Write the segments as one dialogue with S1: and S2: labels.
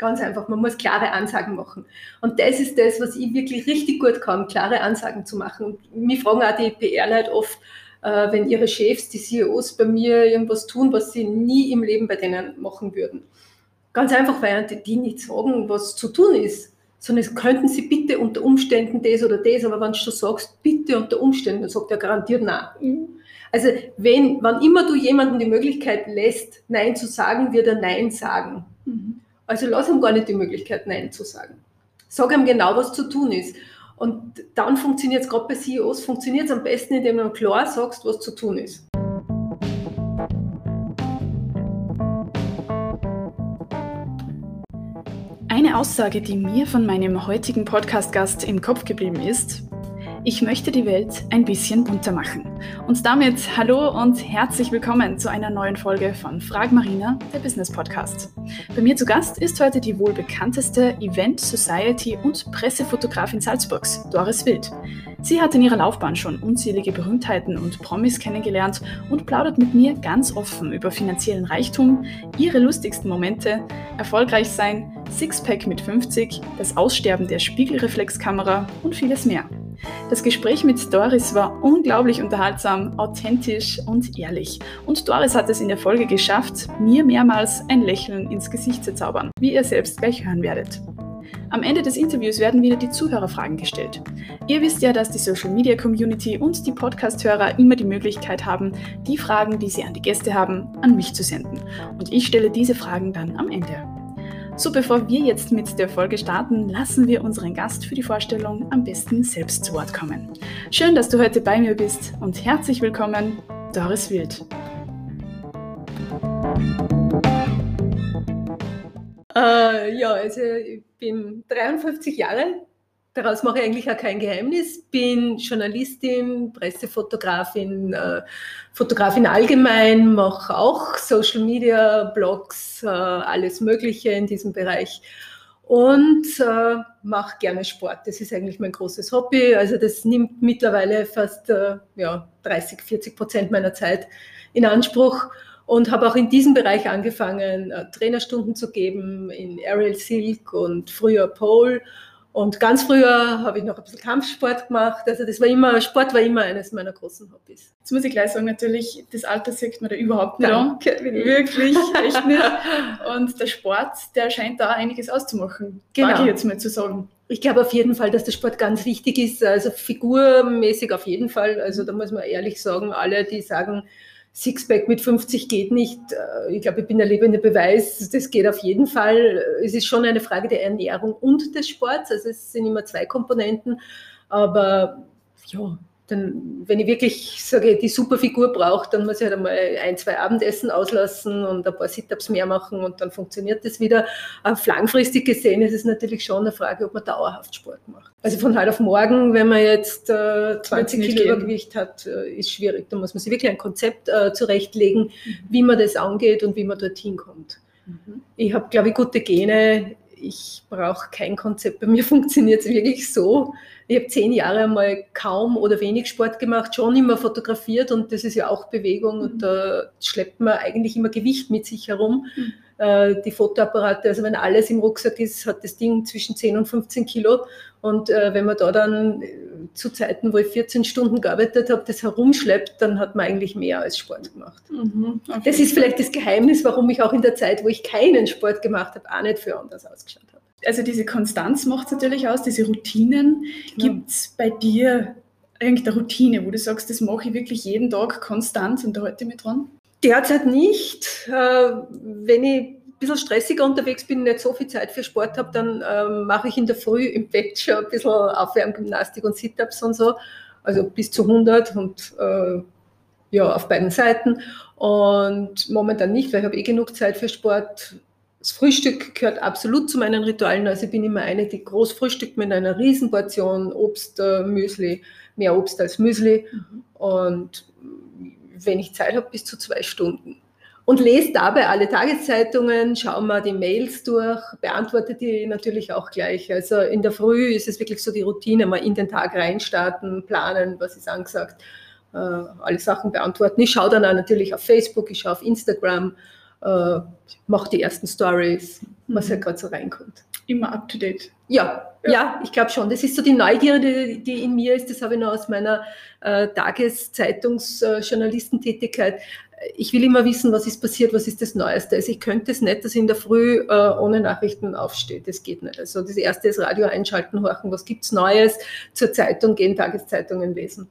S1: Ganz einfach, man muss klare Ansagen machen. Und das ist das, was ich wirklich richtig gut kann, klare Ansagen zu machen. Und mich fragen auch die PR-Leute oft, äh, wenn ihre Chefs, die CEOs bei mir irgendwas tun, was sie nie im Leben bei denen machen würden. Ganz einfach, weil die nicht sagen, was zu tun ist, sondern könnten sie bitte unter Umständen das oder das, aber wenn du schon sagst, bitte unter Umständen, dann sagt er garantiert nein. Also wenn, wann immer du jemandem die Möglichkeit lässt, Nein zu sagen, wird er Nein sagen. Mhm. Also lass ihm gar nicht die Möglichkeit, Nein zu sagen. Sag ihm genau, was zu tun ist. Und dann funktioniert es, gerade bei CEOs, funktioniert es am besten, indem du klar sagst, was zu tun ist.
S2: Eine Aussage, die mir von meinem heutigen Podcast-Gast im Kopf geblieben ist, ich möchte die Welt ein bisschen bunter machen. Und damit hallo und herzlich willkommen zu einer neuen Folge von Frag Marina, der Business Podcast. Bei mir zu Gast ist heute die wohl bekannteste Event, Society und Pressefotografin Salzburgs, Doris Wild. Sie hat in ihrer Laufbahn schon unzählige Berühmtheiten und Promis kennengelernt und plaudert mit mir ganz offen über finanziellen Reichtum, ihre lustigsten Momente, erfolgreich sein, Sixpack mit 50, das Aussterben der Spiegelreflexkamera und vieles mehr. Das Gespräch mit Doris war unglaublich unterhaltsam, authentisch und ehrlich. Und Doris hat es in der Folge geschafft, mir mehrmals ein Lächeln ins Gesicht zu zaubern, wie ihr selbst gleich hören werdet. Am Ende des Interviews werden wieder die Zuhörerfragen gestellt. Ihr wisst ja, dass die Social Media Community und die Podcast-Hörer immer die Möglichkeit haben, die Fragen, die sie an die Gäste haben, an mich zu senden. Und ich stelle diese Fragen dann am Ende. So, bevor wir jetzt mit der Folge starten, lassen wir unseren Gast für die Vorstellung am besten selbst zu Wort kommen. Schön, dass du heute bei mir bist und herzlich willkommen, Doris Wild.
S1: Äh, ja, also ich bin 53 Jahre, daraus mache ich eigentlich auch kein Geheimnis. Bin Journalistin, Pressefotografin, äh, Fotografin allgemein, mache auch Social Media, Blogs, äh, alles Mögliche in diesem Bereich und äh, mache gerne Sport. Das ist eigentlich mein großes Hobby. Also das nimmt mittlerweile fast äh, ja, 30, 40 Prozent meiner Zeit in Anspruch und habe auch in diesem Bereich angefangen, äh, Trainerstunden zu geben in Aerial Silk und früher Pole und ganz früher habe ich noch ein bisschen Kampfsport gemacht. Also das war immer, Sport war immer eines meiner großen Hobbys.
S2: Jetzt muss ich gleich sagen, natürlich, das Alter sieht man da überhaupt nicht Danke, an. Wirklich, echt nicht. Und der Sport, der scheint da einiges auszumachen. Genau. ich jetzt mal zu sagen.
S1: Ich glaube auf jeden Fall, dass der Sport ganz wichtig ist. Also figurmäßig auf jeden Fall. Also da muss man ehrlich sagen, alle, die sagen, Sixpack mit 50 geht nicht. Äh, ich glaube, ich bin der lebende Beweis, das geht auf jeden Fall. Es ist schon eine Frage der Ernährung und des Sports. Also es sind immer zwei Komponenten. Aber ja, dann, wenn ich wirklich sage, die super Figur brauche, dann muss ich halt einmal ein, zwei Abendessen auslassen und ein paar Sit-Ups mehr machen und dann funktioniert das wieder. Auf langfristig gesehen ist es natürlich schon eine Frage, ob man dauerhaft Sport macht. Also von heute auf morgen, wenn man jetzt äh, 20 Kilo gehen. Übergewicht hat, äh, ist schwierig. Da muss man sich wirklich ein Konzept äh, zurechtlegen, mhm. wie man das angeht und wie man dorthin kommt. Mhm. Ich habe, glaube ich, gute Gene ich brauche kein Konzept. Bei mir funktioniert es wirklich so. Ich habe zehn Jahre mal kaum oder wenig Sport gemacht, schon immer fotografiert und das ist ja auch Bewegung und mhm. da schleppt man eigentlich immer Gewicht mit sich herum. Mhm. Äh, die Fotoapparate, also wenn alles im Rucksack ist, hat das Ding zwischen 10 und 15 Kilo und äh, wenn man da dann äh, zu Zeiten, wo ich 14 Stunden gearbeitet habe, das herumschleppt, dann hat man eigentlich mehr als Sport gemacht. Mhm, okay. Das ist vielleicht das Geheimnis, warum ich auch in der Zeit, wo ich keinen Sport gemacht habe, auch nicht für anders ausgeschaut habe
S2: also diese Konstanz macht es natürlich aus, diese Routinen. Genau. Gibt es bei dir irgendeine Routine, wo du sagst, das mache ich wirklich jeden Tag konstant und da halte ich mich dran?
S1: Derzeit nicht. Äh, wenn ich ein bisschen stressiger unterwegs bin, nicht so viel Zeit für Sport habe, dann ähm, mache ich in der Früh im Bett schon ein bisschen Aufwärmgymnastik und Sit-Ups und so. Also bis zu 100 und äh, ja, auf beiden Seiten. Und momentan nicht, weil ich habe eh genug Zeit für Sport das Frühstück gehört absolut zu meinen Ritualen. Also ich bin immer eine, die groß frühstückt mit einer Riesenportion Obst, äh, Müsli, mehr Obst als Müsli. Mhm. Und wenn ich Zeit habe, bis zu zwei Stunden. Und lese dabei alle Tageszeitungen, schaue mal die Mails durch, beantworte die natürlich auch gleich. Also in der Früh ist es wirklich so die Routine, mal in den Tag reinstarten, planen, was ist angesagt, äh, alle Sachen beantworten. Ich schaue dann natürlich auf Facebook, ich schaue auf Instagram, äh, mache die ersten Stories, was mhm. halt gerade so reinkommt.
S2: Immer up to date.
S1: Ja, ja, ja ich glaube schon. Das ist so die Neugierde, die in mir ist. Das habe ich noch aus meiner äh, Tageszeitungsjournalistentätigkeit. Äh, ich will immer wissen, was ist passiert, was ist das Neueste. Also ich könnte es nicht, dass ich in der Früh äh, ohne Nachrichten aufstehe. Das geht nicht. Also das Erste ist Radio einschalten, horchen, was gibt es Neues, zur Zeitung gehen, Tageszeitungen lesen.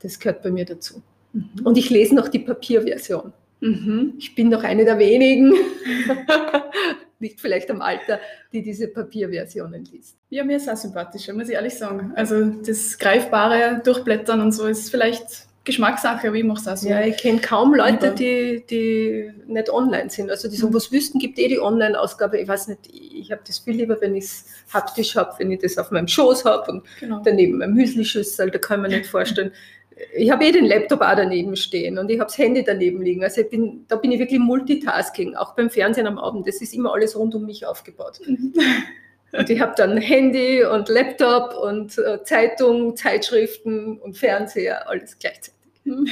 S1: Das gehört bei mir dazu. Mhm. Und ich lese noch die Papierversion. Mhm. Ich bin noch eine der wenigen, liegt vielleicht am Alter, die diese Papierversionen liest.
S2: Ja, mir ist auch sympathischer, muss ich ehrlich sagen. Also das Greifbare Durchblättern und so ist vielleicht Geschmackssache, aber ich mache es auch so.
S1: Ja, ich kenne kaum Leute, die, die nicht online sind. Also die so mhm. was wüssten, gibt eh die Online-Ausgabe. Ich weiß nicht, ich habe das viel lieber, wenn ich es haptisch habe, wenn ich das auf meinem Schoß habe und genau. daneben mein Müslischüssel, da kann man nicht vorstellen. Ich habe eh den Laptop auch daneben stehen und ich habe das Handy daneben liegen. Also bin, da bin ich wirklich Multitasking, auch beim Fernsehen am Abend. Das ist immer alles rund um mich aufgebaut. Mhm. Und ich habe dann Handy und Laptop und äh, Zeitung, Zeitschriften und Fernseher, alles gleichzeitig.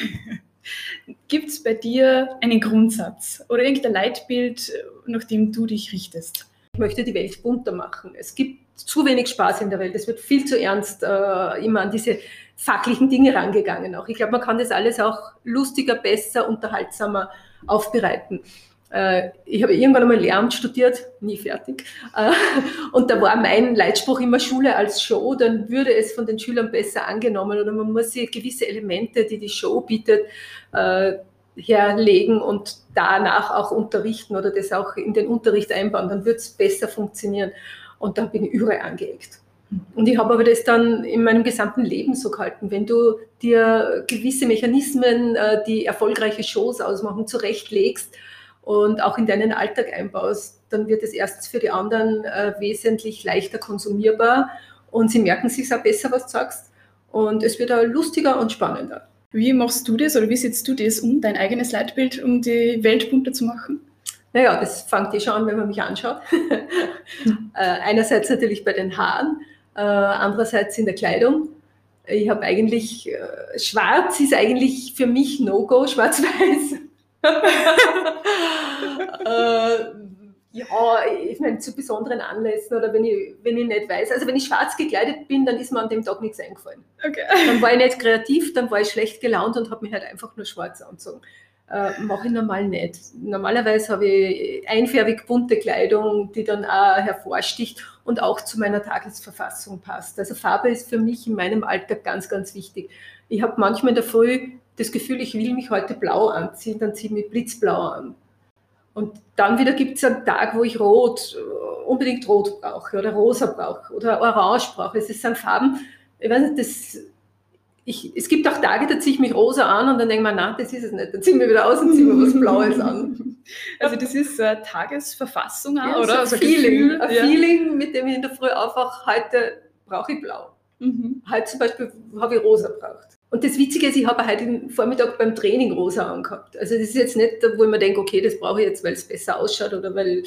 S2: Gibt es bei dir einen Grundsatz oder irgendein Leitbild, nach dem du dich richtest?
S1: Ich möchte die Welt bunter machen. Es gibt zu wenig Spaß in der Welt. Es wird viel zu ernst äh, immer an diese fachlichen Dinge rangegangen. Auch ich glaube, man kann das alles auch lustiger, besser, unterhaltsamer aufbereiten. Äh, ich habe irgendwann einmal Lehramt studiert, nie fertig. Äh, und da war mein Leitspruch immer Schule als Show, dann würde es von den Schülern besser angenommen oder man muss sich gewisse Elemente, die die Show bietet, äh, herlegen und danach auch unterrichten oder das auch in den Unterricht einbauen, dann wird es besser funktionieren. Und da bin ich überall angeeckt. Und ich habe aber das dann in meinem gesamten Leben so gehalten. Wenn du dir gewisse Mechanismen, die erfolgreiche Shows ausmachen, zurechtlegst, und auch in deinen Alltag einbaust, dann wird es erstens für die anderen äh, wesentlich leichter konsumierbar und sie merken sich auch besser, was du sagst und es wird auch lustiger und spannender.
S2: Wie machst du das oder wie setzt du das um, dein eigenes Leitbild, um die Welt bunter zu machen?
S1: Naja, das fängt eh schon an, wenn man mich anschaut. äh, einerseits natürlich bei den Haaren, äh, andererseits in der Kleidung. Ich habe eigentlich, äh, schwarz ist eigentlich für mich No-Go, schwarz-weiß. äh, ja, ich meine, zu besonderen Anlässen oder wenn ich, wenn ich nicht weiß. Also wenn ich schwarz gekleidet bin, dann ist mir an dem Tag nichts eingefallen. Okay. Dann war ich nicht kreativ, dann war ich schlecht gelaunt und habe mich halt einfach nur schwarz angezogen. Äh, Mache ich normal nicht. Normalerweise habe ich einfärbig bunte Kleidung, die dann auch hervorsticht und auch zu meiner Tagesverfassung passt. Also Farbe ist für mich in meinem Alltag ganz, ganz wichtig. Ich habe manchmal in der Früh das Gefühl, ich will mich heute blau anziehen, dann ziehe ich mich blitzblau an. Und dann wieder gibt es einen Tag, wo ich rot, äh, unbedingt rot brauche oder rosa brauche oder orange brauche. Es sind Farben, ich weiß nicht, das, ich, es gibt auch Tage, da ziehe ich mich rosa an und dann denke ich mir, nein, das ist es nicht. Dann ziehen wir wieder aus und ziehen wir was Blaues an.
S2: Also das ist äh, Tagesverfassung auch, ja,
S1: oder?
S2: So
S1: also ein Feeling, ein ja. Feeling, mit dem ich in der Früh aufwache, heute brauche ich blau. Mhm. Heute zum Beispiel habe ich rosa braucht. Und das Witzige ist, ich habe heute Vormittag beim Training rosa angehabt. Also das ist jetzt nicht, wo ich mir denke, okay, das brauche ich jetzt, weil es besser ausschaut oder weil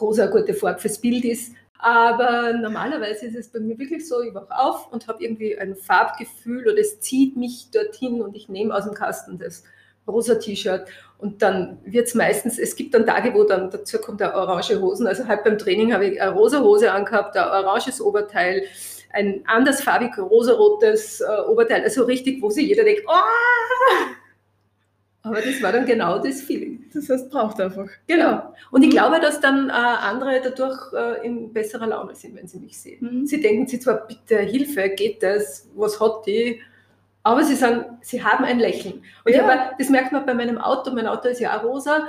S1: rosa eine gute Farbe fürs Bild ist. Aber normalerweise ist es bei mir wirklich so, ich wache auf und habe irgendwie ein Farbgefühl oder es zieht mich dorthin und ich nehme aus dem Kasten das rosa T-Shirt und dann wird es meistens, es gibt dann Tage, wo dann dazu kommt eine orange Hosen. Also halt beim Training habe ich eine rosa Hose angehabt, ein oranges Oberteil, ein andersfarbig rosarotes äh, Oberteil, also richtig, wo sich jeder denkt, oh! Aber das war dann genau das Feeling.
S2: Das heißt, braucht einfach.
S1: Genau. Und ich glaube, dass dann äh, andere dadurch äh, in besserer Laune sind, wenn sie mich sehen. Mhm. Sie denken sich zwar, bitte Hilfe, geht das, was hat die? Aber sie sagen, sie haben ein Lächeln. Und ja. habe, das merkt man bei meinem Auto. Mein Auto ist ja auch rosa,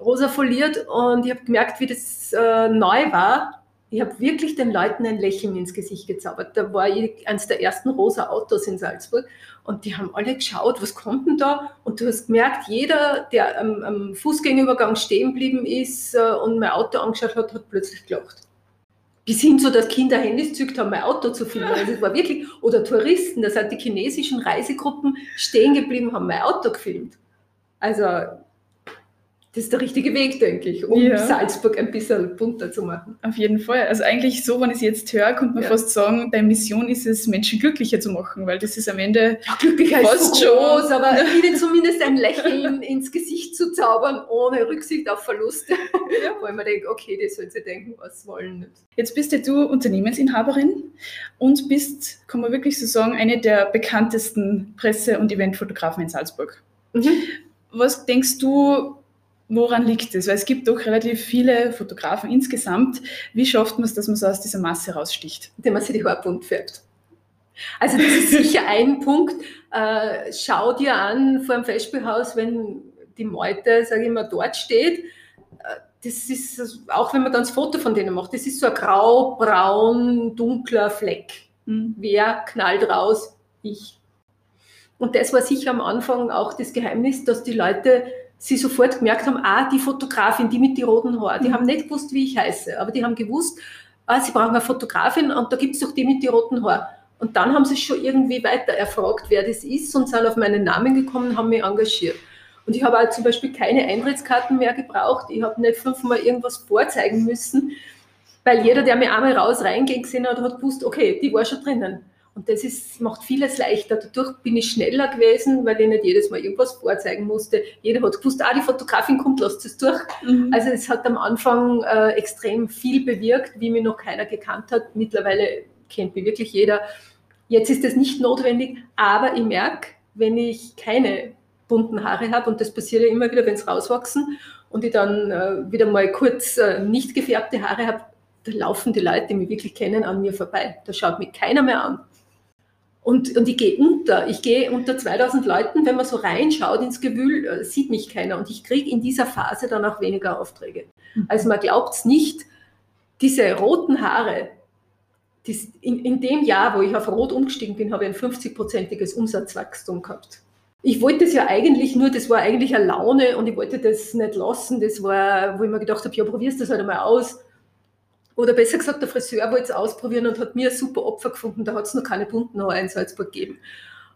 S1: rosa foliert. Und ich habe gemerkt, wie das äh, neu war ich habe wirklich den Leuten ein Lächeln ins Gesicht gezaubert. Da war ich eines der ersten rosa Autos in Salzburg und die haben alle geschaut, was kommt denn da? Und du hast gemerkt, jeder, der am, am Fußgängerübergang stehen geblieben ist äh, und mein Auto angeschaut hat, hat plötzlich gelacht. Bis hin zu, dass Kinder Handys zückt haben, mein Auto zu filmen. Also es war wirklich, oder Touristen, da sind die chinesischen Reisegruppen stehen geblieben, haben mein Auto gefilmt. Also das ist der richtige Weg, denke ich, um ja. Salzburg ein bisschen bunter zu machen.
S2: Auf jeden Fall. Also eigentlich so, wenn ich es jetzt höre, könnte man ja. fast sagen, deine Mission ist es, Menschen glücklicher zu machen, weil das ist am Ende
S1: ja, glücklicher fast ist so groß, aber ihnen zumindest ein Lächeln ins Gesicht zu zaubern, ohne Rücksicht auf Verluste. Ja. Wo ich mir denke, okay, das sollen sie denken, was wollen nicht.
S2: Jetzt bist ja du Unternehmensinhaberin und bist, kann man wirklich so sagen, eine der bekanntesten Presse- und Eventfotografen in Salzburg. Mhm. Was denkst du, Woran liegt es? Weil es gibt doch relativ viele Fotografen insgesamt. Wie schafft man es, dass man so aus dieser Masse raussticht?
S1: Indem man sich die Haare bunt färbt. Also das ist sicher ein Punkt. Äh, schau dir an vor dem Festspielhaus, wenn die Meute, sage ich mal, dort steht. Äh, das ist, auch wenn man dann das Foto von denen macht, das ist so ein grau-braun, dunkler Fleck. Mhm. Wer knallt raus? Ich. Und das war sicher am Anfang auch das Geheimnis, dass die Leute sie sofort gemerkt haben, ah, die Fotografin, die mit den roten Haaren, die mhm. haben nicht gewusst, wie ich heiße, aber die haben gewusst, ah, sie brauchen eine Fotografin und da gibt es doch die mit den roten Haaren. Und dann haben sie schon irgendwie weiter erfragt, wer das ist und sind auf meinen Namen gekommen, haben mich engagiert. Und ich habe auch zum Beispiel keine Eintrittskarten mehr gebraucht. Ich habe nicht fünfmal irgendwas vorzeigen müssen, weil jeder, der mir einmal raus reingehen gesehen hat, hat gewusst, okay, die war schon drinnen. Und das ist, macht vieles leichter. Dadurch bin ich schneller gewesen, weil ich nicht jedes Mal irgendwas vorzeigen musste. Jeder hat gewusst, ah, die Fotografin kommt, lasst es durch. Mhm. Also es hat am Anfang äh, extrem viel bewirkt, wie mir noch keiner gekannt hat. Mittlerweile kennt mich wirklich jeder. Jetzt ist das nicht notwendig, aber ich merke, wenn ich keine bunten Haare habe, und das passiert ja immer wieder, wenn es rauswachsen, und ich dann äh, wieder mal kurz äh, nicht gefärbte Haare habe, da laufen die Leute, die mich wirklich kennen, an mir vorbei. Da schaut mich keiner mehr an. Und, und ich gehe unter. Ich gehe unter 2000 Leuten. Wenn man so reinschaut ins Gewühl, äh, sieht mich keiner. Und ich kriege in dieser Phase dann auch weniger Aufträge. Mhm. Also man glaubt es nicht, diese roten Haare, in, in, dem Jahr, wo ich auf Rot umgestiegen bin, habe ich ein 50-prozentiges Umsatzwachstum gehabt. Ich wollte das ja eigentlich nur, das war eigentlich eine Laune und ich wollte das nicht lassen. Das war, wo ich mir gedacht habe, ja, probierst das halt einmal aus. Oder besser gesagt, der Friseur wollte es ausprobieren und hat mir ein super Opfer gefunden. Da hat es noch keine bunten Haare in Salzburg gegeben.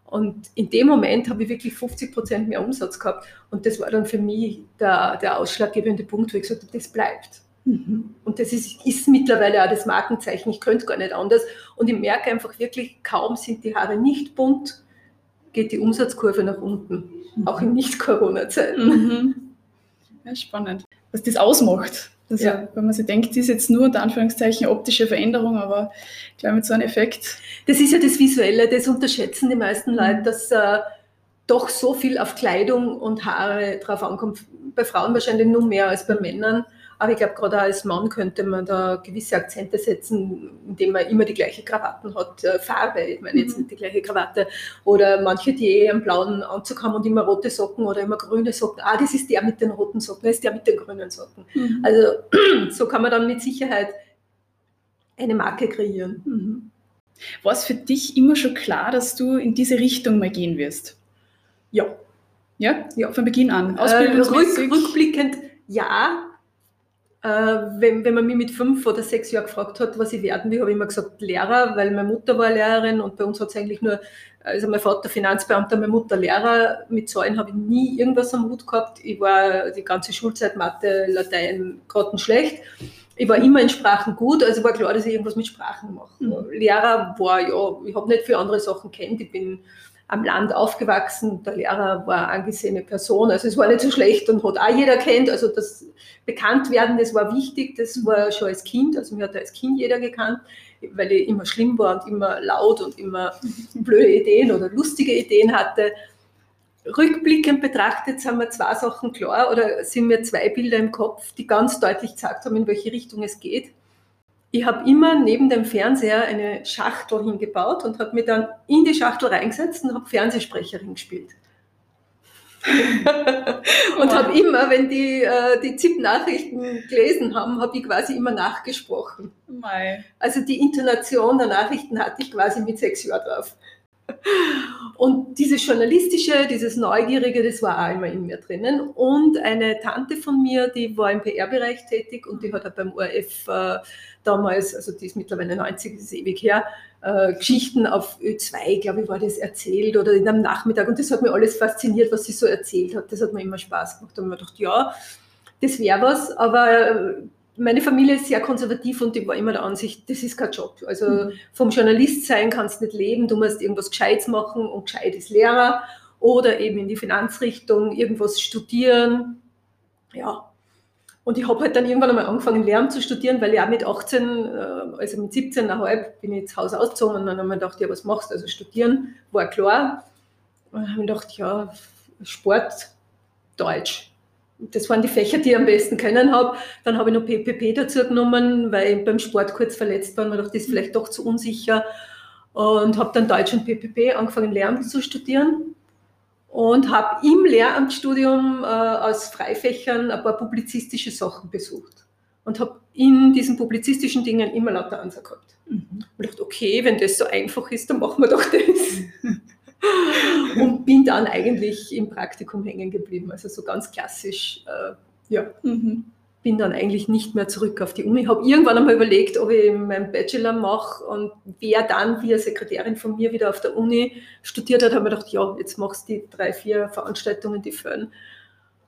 S1: Und in dem Moment habe ich wirklich 50 Prozent mehr Umsatz gehabt. Und das war dann für mich der, der ausschlaggebende Punkt, wo ich gesagt habe, das bleibt. Mhm. Und das ist, ist mittlerweile auch das Markenzeichen. Ich könnte gar nicht anders. Und ich merke einfach wirklich, kaum sind die Haare nicht bunt, geht die Umsatzkurve nach unten. Mhm. Auch in Nicht-Corona-Zeiten.
S2: Mhm. Ja, spannend. Was das ausmacht, also, ja. wenn man sich denkt, das ist jetzt nur unter Anführungszeichen optische Veränderung, aber ich glaube mit so einem Effekt.
S1: Das ist ja das Visuelle, das unterschätzen die meisten mhm. Leute, dass äh, doch so viel auf Kleidung und Haare drauf ankommt. Bei Frauen wahrscheinlich nur mehr als bei Männern. Aber ich glaube, gerade als Mann könnte man da gewisse Akzente setzen, indem man immer die gleiche Krawatten hat, äh, Farbe, ich meine jetzt mhm. nicht die gleiche Krawatte. Oder manche, die eh einen blauen Anzug haben und immer rote Socken oder immer grüne Socken. Ah, das ist der mit den roten Socken, das ist der mit den grünen Socken. Mhm. Also so kann man dann mit Sicherheit eine Marke kreieren. Mhm.
S2: War es für dich immer schon klar, dass du in diese Richtung mal gehen wirst?
S1: Ja.
S2: Ja? Ja. Von Beginn an?
S1: Ausbildungsmäßig? Äh, rück, rückblickend ja, äh, wenn, wenn man mich mit fünf oder sechs Jahren gefragt hat, was ich werden will, habe ich immer gesagt Lehrer, weil meine Mutter war Lehrerin und bei uns hat es eigentlich nur, also mein Vater Finanzbeamter, meine Mutter Lehrer. Mit Zahlen habe ich nie irgendwas am Hut gehabt. Ich war die ganze Schulzeit Mathe, Latein grottenschlecht. Ich war immer in Sprachen gut, also war klar, dass ich irgendwas mit Sprachen mache. Mhm. Lehrer war, ja, ich habe nicht viele andere Sachen kennt. Ich bin am Land aufgewachsen. Der Lehrer war eine angesehene Person, also es war nicht so schlecht und hat auch jeder kennt. Also das Bekanntwerden, das war wichtig, das war schon als Kind, also mir hat als Kind jeder gekannt, weil ich immer schlimm war und immer laut und immer blöde Ideen oder lustige Ideen hatte. Rückblickend betrachtet sind mir zwei Sachen klar oder sind mir zwei Bilder im Kopf, die ganz deutlich gezeigt haben, in welche Richtung es geht ich habe immer neben dem Fernseher eine Schachtel hingebaut und habe mir dann in die Schachtel reingesetzt und habe Fernsehsprecherin gespielt. und habe immer, wenn die äh, die ZIP-Nachrichten gelesen haben, habe ich quasi immer nachgesprochen. Mei. Also die Intonation der Nachrichten hatte ich quasi mit sechs Jahren drauf. Und dieses Journalistische, dieses Neugierige, das war auch immer in mir drinnen. Und eine Tante von mir, die war im PR-Bereich tätig und die hat auch beim ORF äh, damals, also die ist mittlerweile 90, das ist ewig her, äh, Geschichten auf Ö2, glaube ich, war das erzählt oder in einem Nachmittag. Und das hat mir alles fasziniert, was sie so erzählt hat. Das hat mir immer Spaß gemacht. Und man gedacht, ja, das wäre was, aber meine Familie ist sehr konservativ und die war immer der Ansicht, das ist kein Job. Also mhm. vom Journalist sein kannst du nicht leben, du musst irgendwas Gescheites machen und gescheit ist Lehrer oder eben in die Finanzrichtung irgendwas studieren. Ja. Und ich habe halt dann irgendwann einmal angefangen, Lehramt zu studieren, weil ich auch mit 18, äh, also mit 17,5 bin ich ins Haus ausgezogen und dann habe ich mir gedacht, ja, was machst du? Also studieren war klar. Und dann habe ich gedacht, ja, Sport, Deutsch das waren die Fächer, die ich am besten können habe. Dann habe ich noch PPP dazu genommen, weil ich beim Sport kurz verletzt war und dachte, das ist vielleicht doch zu unsicher. Und habe dann Deutsch und PPP angefangen, Lehramt zu studieren. Und habe im Lehramtsstudium äh, aus Freifächern ein paar publizistische Sachen besucht. Und habe in diesen publizistischen Dingen immer lauter Ansatz gehabt. Mhm. Und dachte, okay, wenn das so einfach ist, dann machen wir doch das. und bin dann eigentlich im Praktikum hängen geblieben. Also so ganz klassisch, äh, ja. Mhm. Bin dann eigentlich nicht mehr zurück auf die Uni. Ich habe irgendwann einmal überlegt, ob ich meinen Bachelor mache und wer dann wie eine Sekretärin von mir wieder auf der Uni studiert hat, habe mir gedacht, ja, jetzt machst du die drei, vier Veranstaltungen, die fern.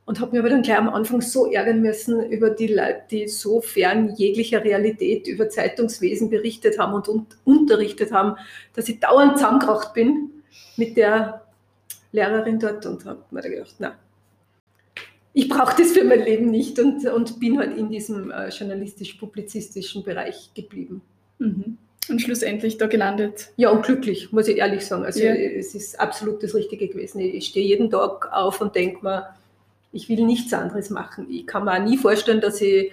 S1: Und habe mir aber dann gleich am Anfang so ärgern müssen über die Leute, die so fern jeglicher Realität über Zeitungswesen berichtet haben und, unterrichtet haben, dass ich dauernd zusammengebracht bin mit der Lehrerin dort und habe mir gedacht, na, ich brauche das für mein Leben nicht und, und bin halt in diesem äh, journalistisch-publizistischen Bereich geblieben.
S2: Mhm. Und schlussendlich da gelandet.
S1: Ja, und glücklich, muss ich ehrlich sagen. Also ja. es ist absolut das Richtige gewesen. Ich stehe jeden Tag auf und denke mir, ich will nichts anderes machen. Ich kann mir auch nie vorstellen, dass ich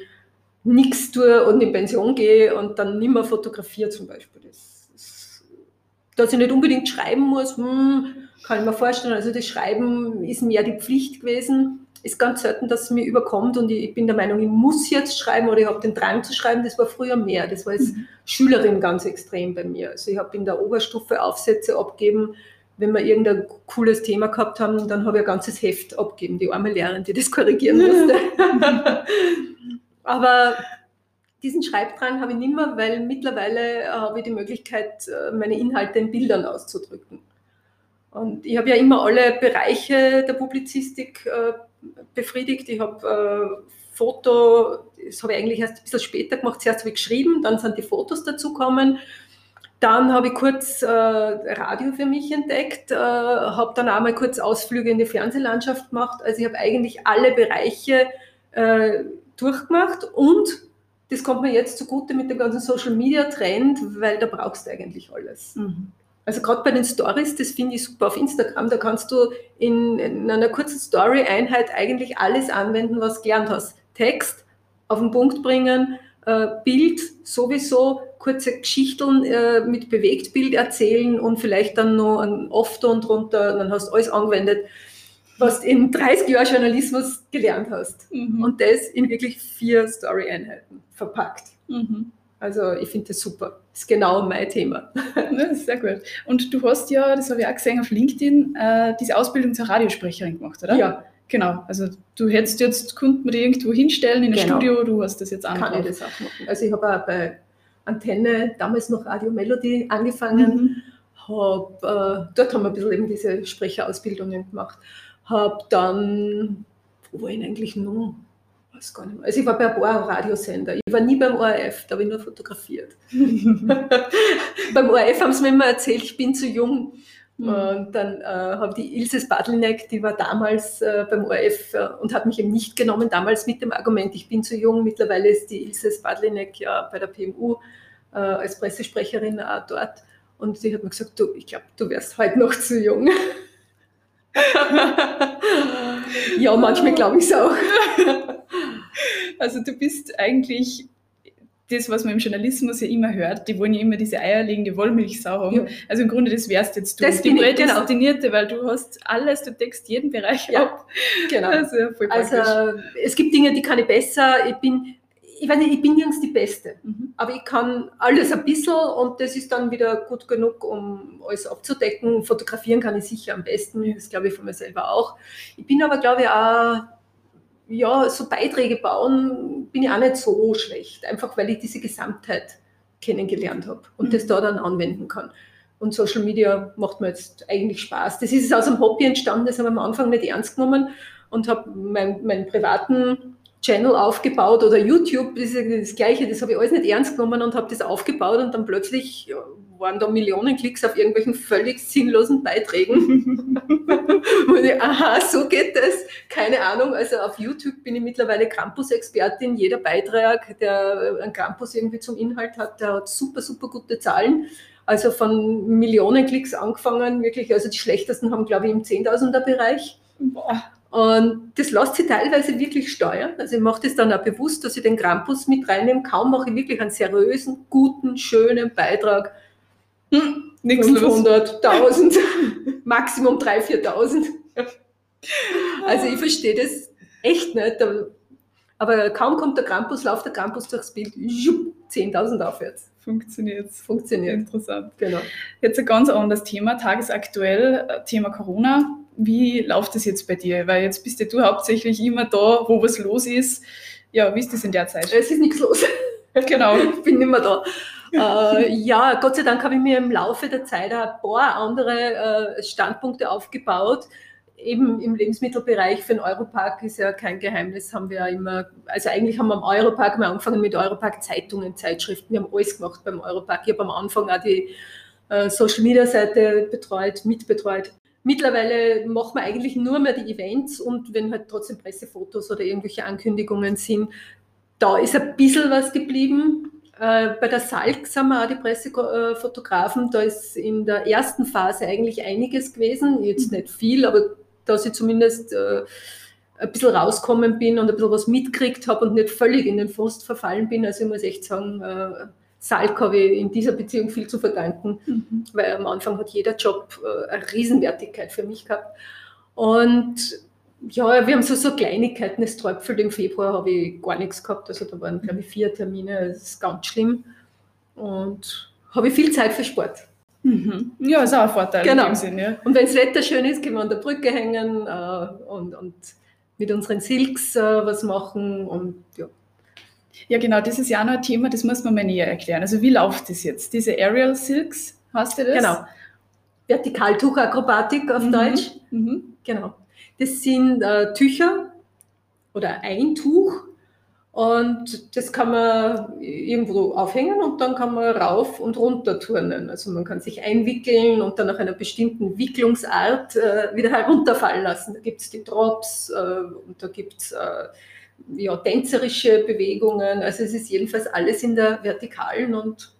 S1: nichts tue und in Pension gehe und dann nicht mehr fotografiere zum Beispiel. Das dass ich nicht unbedingt schreiben muss, hm, kann ich mir vorstellen. Also das Schreiben ist mehr die Pflicht gewesen. Ist ganz selten, dass es mir überkommt und ich, bin der Meinung, ich muss jetzt schreiben oder ich habe den Drang zu schreiben. Das war früher mehr. Das war als mhm. Schülerin ganz extrem bei mir. Also ich habe in der Oberstufe Aufsätze abgeben. Wenn wir irgendein cooles Thema gehabt haben, dann habe ich ein ganzes Heft abgegeben. Die arme Lehrerin, die das korrigieren musste. Aber diesen Schreibdrang habe ich nicht mehr, weil mittlerweile äh, habe ich die Möglichkeit, äh, meine Inhalte in Bildern auszudrücken. Und ich habe ja immer alle Bereiche der Publizistik äh, befriedigt. Ich habe Foto, das habe ich eigentlich erst ein bisschen später gemacht. Zuerst habe ich geschrieben, dann sind die Fotos dazugekommen. Dann habe ich kurz äh, Radio für mich entdeckt, äh, habe dann auch mal kurz Ausflüge in die Fernsehlandschaft gemacht. Also ich habe eigentlich alle Bereiche äh, durchgemacht und das kommt mir jetzt zugute mit dem ganzen Social Media Trend, weil da brauchst du eigentlich alles. Mhm. Also gerade bei den Stories, das finde ich super auf Instagram, da kannst du in, in einer kurzen Story-Einheit eigentlich alles anwenden, was du gelernt hast. Text auf den Punkt bringen, äh, Bild sowieso, kurze Geschichten äh, mit Bewegtbild erzählen und vielleicht dann noch ein Off-Ton drunter, dann hast du alles angewendet was du in 30 Jahren Journalismus gelernt hast. Mhm. Und das in wirklich vier Story-Einheiten verpackt. Mhm. Also ich finde das super. Das ist genau mein Thema.
S2: Ja, sehr gut. Und du hast ja, das habe ich auch gesehen auf LinkedIn, äh, diese Ausbildung zur Radiosprecherin gemacht, oder?
S1: Ja.
S2: Genau. Also du hättest jetzt, konnten wir die irgendwo hinstellen in ein genau. Studio, du hast das jetzt
S1: auch Kann ich das auch machen. Also ich habe auch bei Antenne, damals noch Radio Melody, angefangen. Mhm. Hab, äh, dort haben wir ein bisschen eben diese Sprecherausbildungen gemacht habe dann, wo war ich eigentlich noch? Weiß gar nicht mehr. Also ich war bei ein paar Radiosender. Ich war nie beim ORF, da habe ich nur fotografiert. beim ORF haben sie mir immer erzählt, ich bin zu jung. Mhm. Und dann äh, habe die Ilse Spadlinek, die war damals äh, beim ORF äh, und hat mich eben nicht genommen, damals mit dem Argument, ich bin zu jung. Mittlerweile ist die Ilse Spadlinek ja bei der PMU äh, als Pressesprecherin dort. Und sie hat mir gesagt, du, ich glaube, du wärst heute noch zu jung ja, manchmal glaube ich es auch.
S2: Also du bist eigentlich das, was man im Journalismus ja immer hört, die wollen ja immer diese eierlegende Wollmilchsau haben. Ja. Also im Grunde, das wärst jetzt du.
S1: Das
S2: die
S1: prädestinierte,
S2: genau. weil du hast alles, du deckst jeden Bereich
S1: ja.
S2: ab.
S1: Genau. Also, also es gibt Dinge, die kann ich besser. Ich bin ich weiß nicht, ich bin nirgends die Beste, mhm. aber ich kann alles ein bisschen und das ist dann wieder gut genug, um alles abzudecken. Fotografieren kann ich sicher am besten, das glaube ich von mir selber auch. Ich bin aber, glaube ich, auch, ja, so Beiträge bauen bin ich auch nicht so schlecht, einfach weil ich diese Gesamtheit kennengelernt habe und mhm. das da dann anwenden kann. Und Social Media macht mir jetzt eigentlich Spaß. Das ist aus einem Hobby entstanden, das habe ich am Anfang nicht ernst genommen und habe meinen, meinen privaten Channel aufgebaut oder YouTube, das ist das Gleiche, das habe ich alles nicht ernst genommen und habe das aufgebaut und dann plötzlich waren da Millionen Klicks auf irgendwelchen völlig sinnlosen Beiträgen. und ich, aha, so geht das. Keine Ahnung. Also auf YouTube bin ich mittlerweile Campus-Expertin. Jeder Beitrag, der ein Campus irgendwie zum Inhalt hat, der hat super, super gute Zahlen. Also von Millionen Klicks angefangen, wirklich, also die schlechtesten haben, glaube ich, im Zehntausender-Bereich. Und das lässt sich teilweise wirklich steuern. Also ich mache das dann auch bewusst, dass ich den Krampus mit reinnehme. Kaum mache ich wirklich einen seriösen, guten, schönen Beitrag. Hm, 500.000, Maximum 3.000, 4.000. Also ich verstehe das echt nicht. Aber kaum kommt der Krampus, läuft der Krampus durchs Bild, 10.000 aufwärts.
S2: Funktioniert.
S1: Funktioniert.
S2: Interessant. Genau. Jetzt ein ganz anderes Thema, tagesaktuell, äh, Thema Corona. Wie läuft es jetzt bei dir? Weil jetzt bist ja du hauptsächlich immer da, wo was los ist. Ja, wie ist das in der Zeit?
S1: Es ist nichts los.
S2: Genau.
S1: ich bin nicht mehr da. äh, ja, Gott sei Dank habe ich mir im Laufe der Zeit ein paar andere äh, Standpunkte aufgebaut. Eben im Lebensmittelbereich für den Europark ist ja kein Geheimnis, haben wir ja immer, also eigentlich haben wir am Europark mal angefangen mit Europark Zeitungen, Zeitschriften, wir haben alles gemacht beim Europark. Ich habe am Anfang auch die äh, Social Media Seite betreut, mitbetreut. Mittlerweile machen wir eigentlich nur mehr die Events und wenn halt trotzdem Pressefotos oder irgendwelche Ankündigungen sind, da ist ein bisschen was geblieben. Äh, bei der Salk sind wir auch die Pressefotografen. Da ist in der ersten Phase eigentlich einiges gewesen. Jetzt nicht viel, aber dass ich zumindest äh, ein bisschen rauskommen bin und ein bisschen was mitgekriegt habe und nicht völlig in den Frust verfallen bin. Also ich muss echt sagen, äh, Salk habe ich in dieser Beziehung viel zu verdanken, mhm. weil am Anfang hat jeder Job äh, eine Riesenwertigkeit für mich gehabt. Und ja, wir haben so, so Kleinigkeiten. Es träufelt im Februar habe ich gar nichts gehabt. Also da waren, glaube ich, vier Termine. Das ist ganz schlimm. Und habe ich viel Zeit für Sport.
S2: Mhm. Ja, ist auch ein Vorteil
S1: genau. in dem Sinn. Ja. Und wenn das Wetter schön ist, können wir an der Brücke hängen äh, und, und mit unseren Silks äh, was machen. Und ja,
S2: ja, genau, das ist ja auch noch ein Thema, das muss man mal näher erklären. Also wie läuft das jetzt? Diese Aerial Silks, hast du das?
S1: Genau. Vertikaltuchakrobatik auf mhm. Deutsch. Mhm. Genau. Das sind äh, Tücher oder ein Tuch und das kann man irgendwo aufhängen und dann kann man rauf und runter turnen. Also man kann sich einwickeln und dann nach einer bestimmten Wicklungsart äh, wieder herunterfallen lassen. Da gibt es die Drops äh, und da gibt es äh, ja, tänzerische Bewegungen. Also es ist jedenfalls alles in der Vertikalen und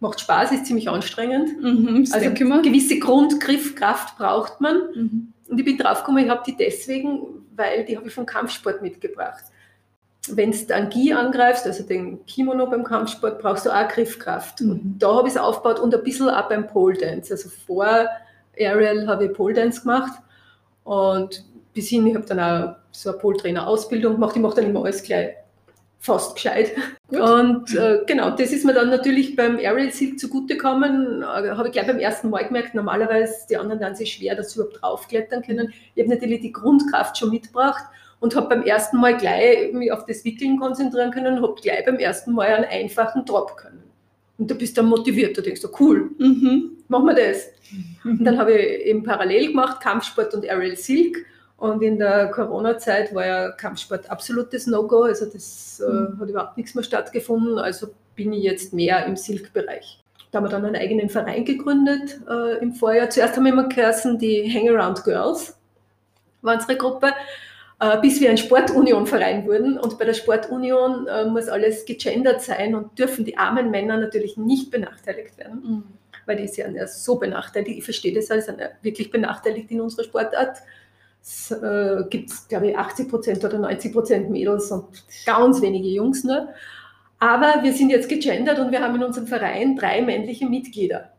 S1: macht Spaß, ist ziemlich anstrengend. Mhm, also gewisse Grundgriffkraft braucht man. Mhm. Und ich bin draufgekommen, ich habe die deswegen, weil die habe ich vom Kampfsport mitgebracht. Wenn du dann Gi angreifst, also den Kimono beim Kampfsport, brauchst du auch Griffkraft. Mhm. Und da habe ich es aufgebaut und ein bisschen auch beim Pole Dance. Also vor Aerial habe ich Pole Dance gemacht und bis hin, ich habe dann auch so eine Pole-Trainer-Ausbildung gemacht. Ich mache dann immer alles gleich fast gescheit. Gut. Und äh, genau, das ist mir dann natürlich beim Aerial Silk zugutekommen. Äh, habe ich gleich beim ersten Mal gemerkt, normalerweise die anderen dann sich schwer, dass sie überhaupt draufklettern können. Ich habe natürlich die Grundkraft schon mitgebracht und habe beim ersten Mal gleich mich auf das Wickeln konzentrieren können und habe gleich beim ersten Mal einen einfachen Drop können. Und du bist dann motiviert, du denkst so, cool, mhm. machen wir das. Mhm. Und dann habe ich eben parallel gemacht, Kampfsport und Aerial Silk und in der Corona-Zeit war ja Kampfsport absolutes No-Go, also das äh, mhm. hat überhaupt nichts mehr stattgefunden. Also bin ich jetzt mehr im Silk-Bereich. Da haben wir dann einen eigenen Verein gegründet äh, im Vorjahr. Zuerst haben wir immer geheißen, die Hangaround Girls war unsere Gruppe, äh, bis wir ein Sportunion-Verein wurden. Und bei der Sportunion äh, muss alles gegendert sein und dürfen die armen Männer natürlich nicht benachteiligt werden. Mhm. Weil die sind ja so benachteiligt. Ich verstehe das als wirklich benachteiligt in unserer Sportart äh, gibt, glaube ich, 80 Prozent oder 90 Prozent Mädels und ganz wenige Jungs nur. Aber wir sind jetzt gegendert und wir haben in unserem Verein drei männliche Mitglieder.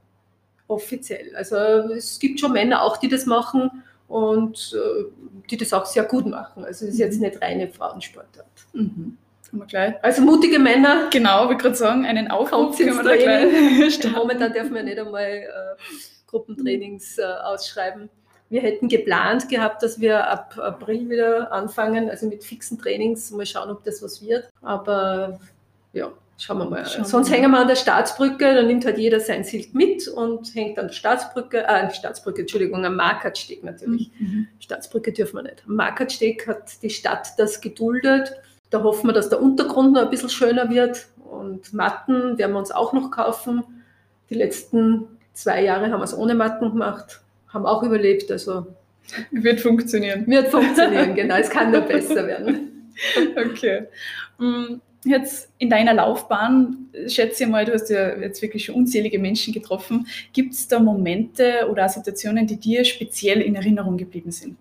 S1: Offiziell. Also es gibt schon Männer auch, die das machen und äh, die das auch sehr gut machen. Also es ist jetzt mhm. nicht reine Frauensportart. Mhm. Also mutige Männer.
S2: Genau, ich gerade sagen, einen Aufruf
S1: können wir da gleich Momentan dürfen wir nicht einmal äh, Gruppentrainings äh, ausschreiben. Wir hätten geplant gehabt, dass wir ab April wieder anfangen, also mit fixen Trainings. Mal schauen, ob das was wird. Aber ja, schauen wir mal. Schauen Sonst wir hängen wir an der Staatsbrücke, dann nimmt halt jeder sein Silt mit und hängt an der Staatsbrücke, äh, Staatsbrücke, Entschuldigung, am Markatsteg natürlich. Mhm. Staatsbrücke dürfen wir nicht. Am Markatsteg hat die Stadt das geduldet, Da hoffen wir, dass der Untergrund noch ein bisschen schöner wird. Und Matten werden wir uns auch noch kaufen. Die letzten zwei Jahre haben wir es ohne Matten gemacht, haben auch überlebt. Also
S2: wird funktionieren.
S1: Wird funktionieren, genau. Es kann nur besser werden.
S2: Okay. Mm, jetzt in deiner Laufbahn, schätze ich mal, du hast ja jetzt wirklich schon unzählige Menschen getroffen. Gibt es da Momente oder Situationen, die dir speziell in Erinnerung geblieben sind?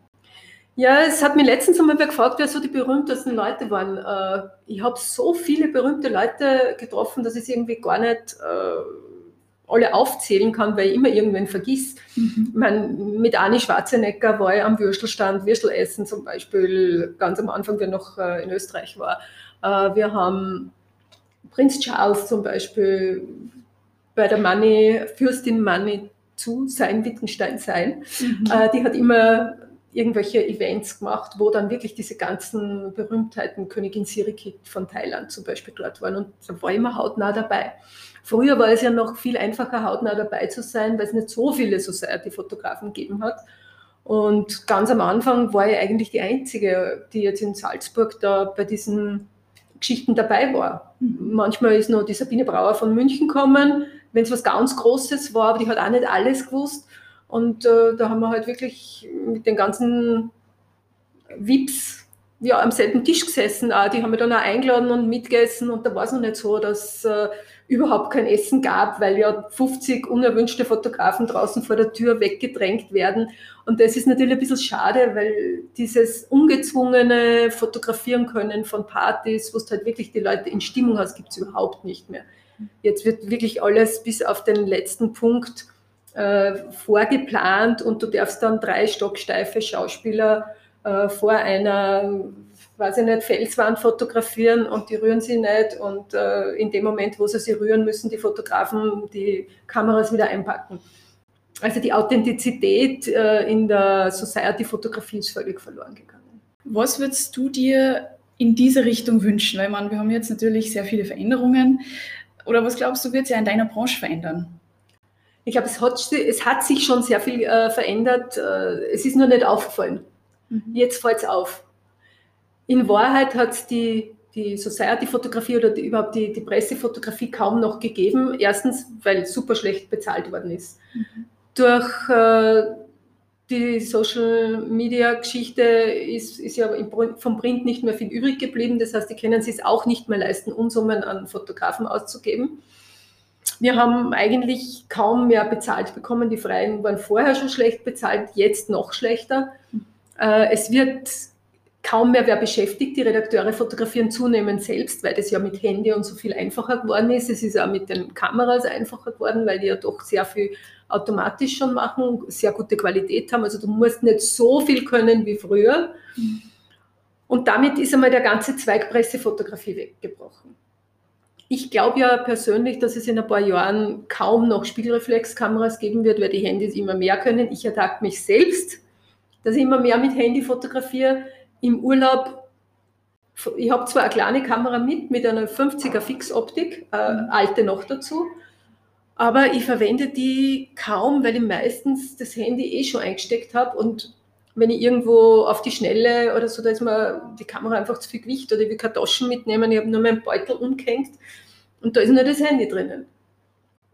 S1: Ja, es hat mich letztens einmal gefragt, wer so die berühmtesten Leute waren. Äh, ich habe so viele berühmte Leute getroffen, dass ich es irgendwie gar nicht äh, alle aufzählen kann, weil ich immer irgendwen vergisst. Mhm. Ich mein, mit Ani Schwarzenegger war ich am Würstelstand, Würstel essen zum Beispiel, ganz am Anfang, der noch äh, in Österreich war. Wir haben Prinz Charles zum Beispiel bei der Money, Fürstin Money zu sein, Wittgenstein sein. Mhm. Die hat immer irgendwelche Events gemacht, wo dann wirklich diese ganzen Berühmtheiten, Königin Sirikit von Thailand zum Beispiel dort waren und da war immer hautnah dabei. Früher war es ja noch viel einfacher, hautnah dabei zu sein, weil es nicht so viele Society-Fotografen gegeben hat. Und ganz am Anfang war ich eigentlich die Einzige, die jetzt in Salzburg da bei diesen Geschichten dabei war. Mhm. Manchmal ist noch die Sabine Brauer von München gekommen, wenn es was ganz Großes war, aber die hat auch nicht alles gewusst. Und äh, da haben wir halt wirklich mit den ganzen VIPs ja, am selben Tisch gesessen. Auch. Die haben wir dann auch eingeladen und mitgegessen. Und da war es noch nicht so, dass äh, überhaupt kein Essen gab, weil ja 50 unerwünschte Fotografen draußen vor der Tür weggedrängt werden. Und das ist natürlich ein bisschen schade, weil dieses ungezwungene Fotografieren können von Partys, wo es halt wirklich die Leute in Stimmung hast, gibt es überhaupt nicht mehr. Jetzt wird wirklich alles bis auf den letzten Punkt äh, vorgeplant und du darfst dann drei stocksteife Schauspieler äh, vor einer, weiß ich nicht, Felswand fotografieren und die rühren sie nicht und äh, in dem Moment, wo sie sie rühren, müssen die Fotografen die Kameras wieder einpacken. Also die Authentizität äh, in der Society-Fotografie ist völlig verloren gegangen.
S2: Was würdest du dir in diese Richtung wünschen? Weil man, wir haben jetzt natürlich sehr viele Veränderungen. Oder was glaubst du, wird sich in deiner Branche verändern?
S1: Ich glaube, es hat, es hat sich schon sehr viel äh, verändert. Äh, es ist nur nicht aufgefallen. Mhm. Jetzt fällt es auf. In Wahrheit hat es die, die Society-Fotografie oder die, überhaupt die, die Pressefotografie kaum noch gegeben. Erstens, weil super schlecht bezahlt worden ist. Mhm. Durch äh, die Social-Media-Geschichte ist, ist ja vom Print nicht mehr viel übrig geblieben. Das heißt, die können es auch nicht mehr leisten, Unsummen an Fotografen auszugeben. Wir haben eigentlich kaum mehr bezahlt bekommen. Die Freien waren vorher schon schlecht bezahlt, jetzt noch schlechter. Äh, es wird kaum mehr wer beschäftigt. Die Redakteure fotografieren zunehmend selbst, weil das ja mit Handy und so viel einfacher geworden ist. Es ist auch mit den Kameras einfacher geworden, weil die ja doch sehr viel automatisch schon machen, sehr gute Qualität haben. Also du musst nicht so viel können wie früher. Und damit ist einmal der ganze Zweig Pressefotografie weggebrochen. Ich glaube ja persönlich, dass es in ein paar Jahren kaum noch Spiegelreflexkameras geben wird, weil die Handys immer mehr können. Ich ertappe mich selbst, dass ich immer mehr mit Handy fotografiere. Im Urlaub, ich habe zwar eine kleine Kamera mit, mit einer 50er Fixoptik, äh, mhm. alte noch dazu, aber ich verwende die kaum, weil ich meistens das Handy eh schon eingesteckt habe und wenn ich irgendwo auf die Schnelle oder so, da ist mir die Kamera einfach zu viel Gewicht oder ich will keine Taschen mitnehmen, ich habe nur meinen Beutel umgehängt und da ist nur das Handy drinnen.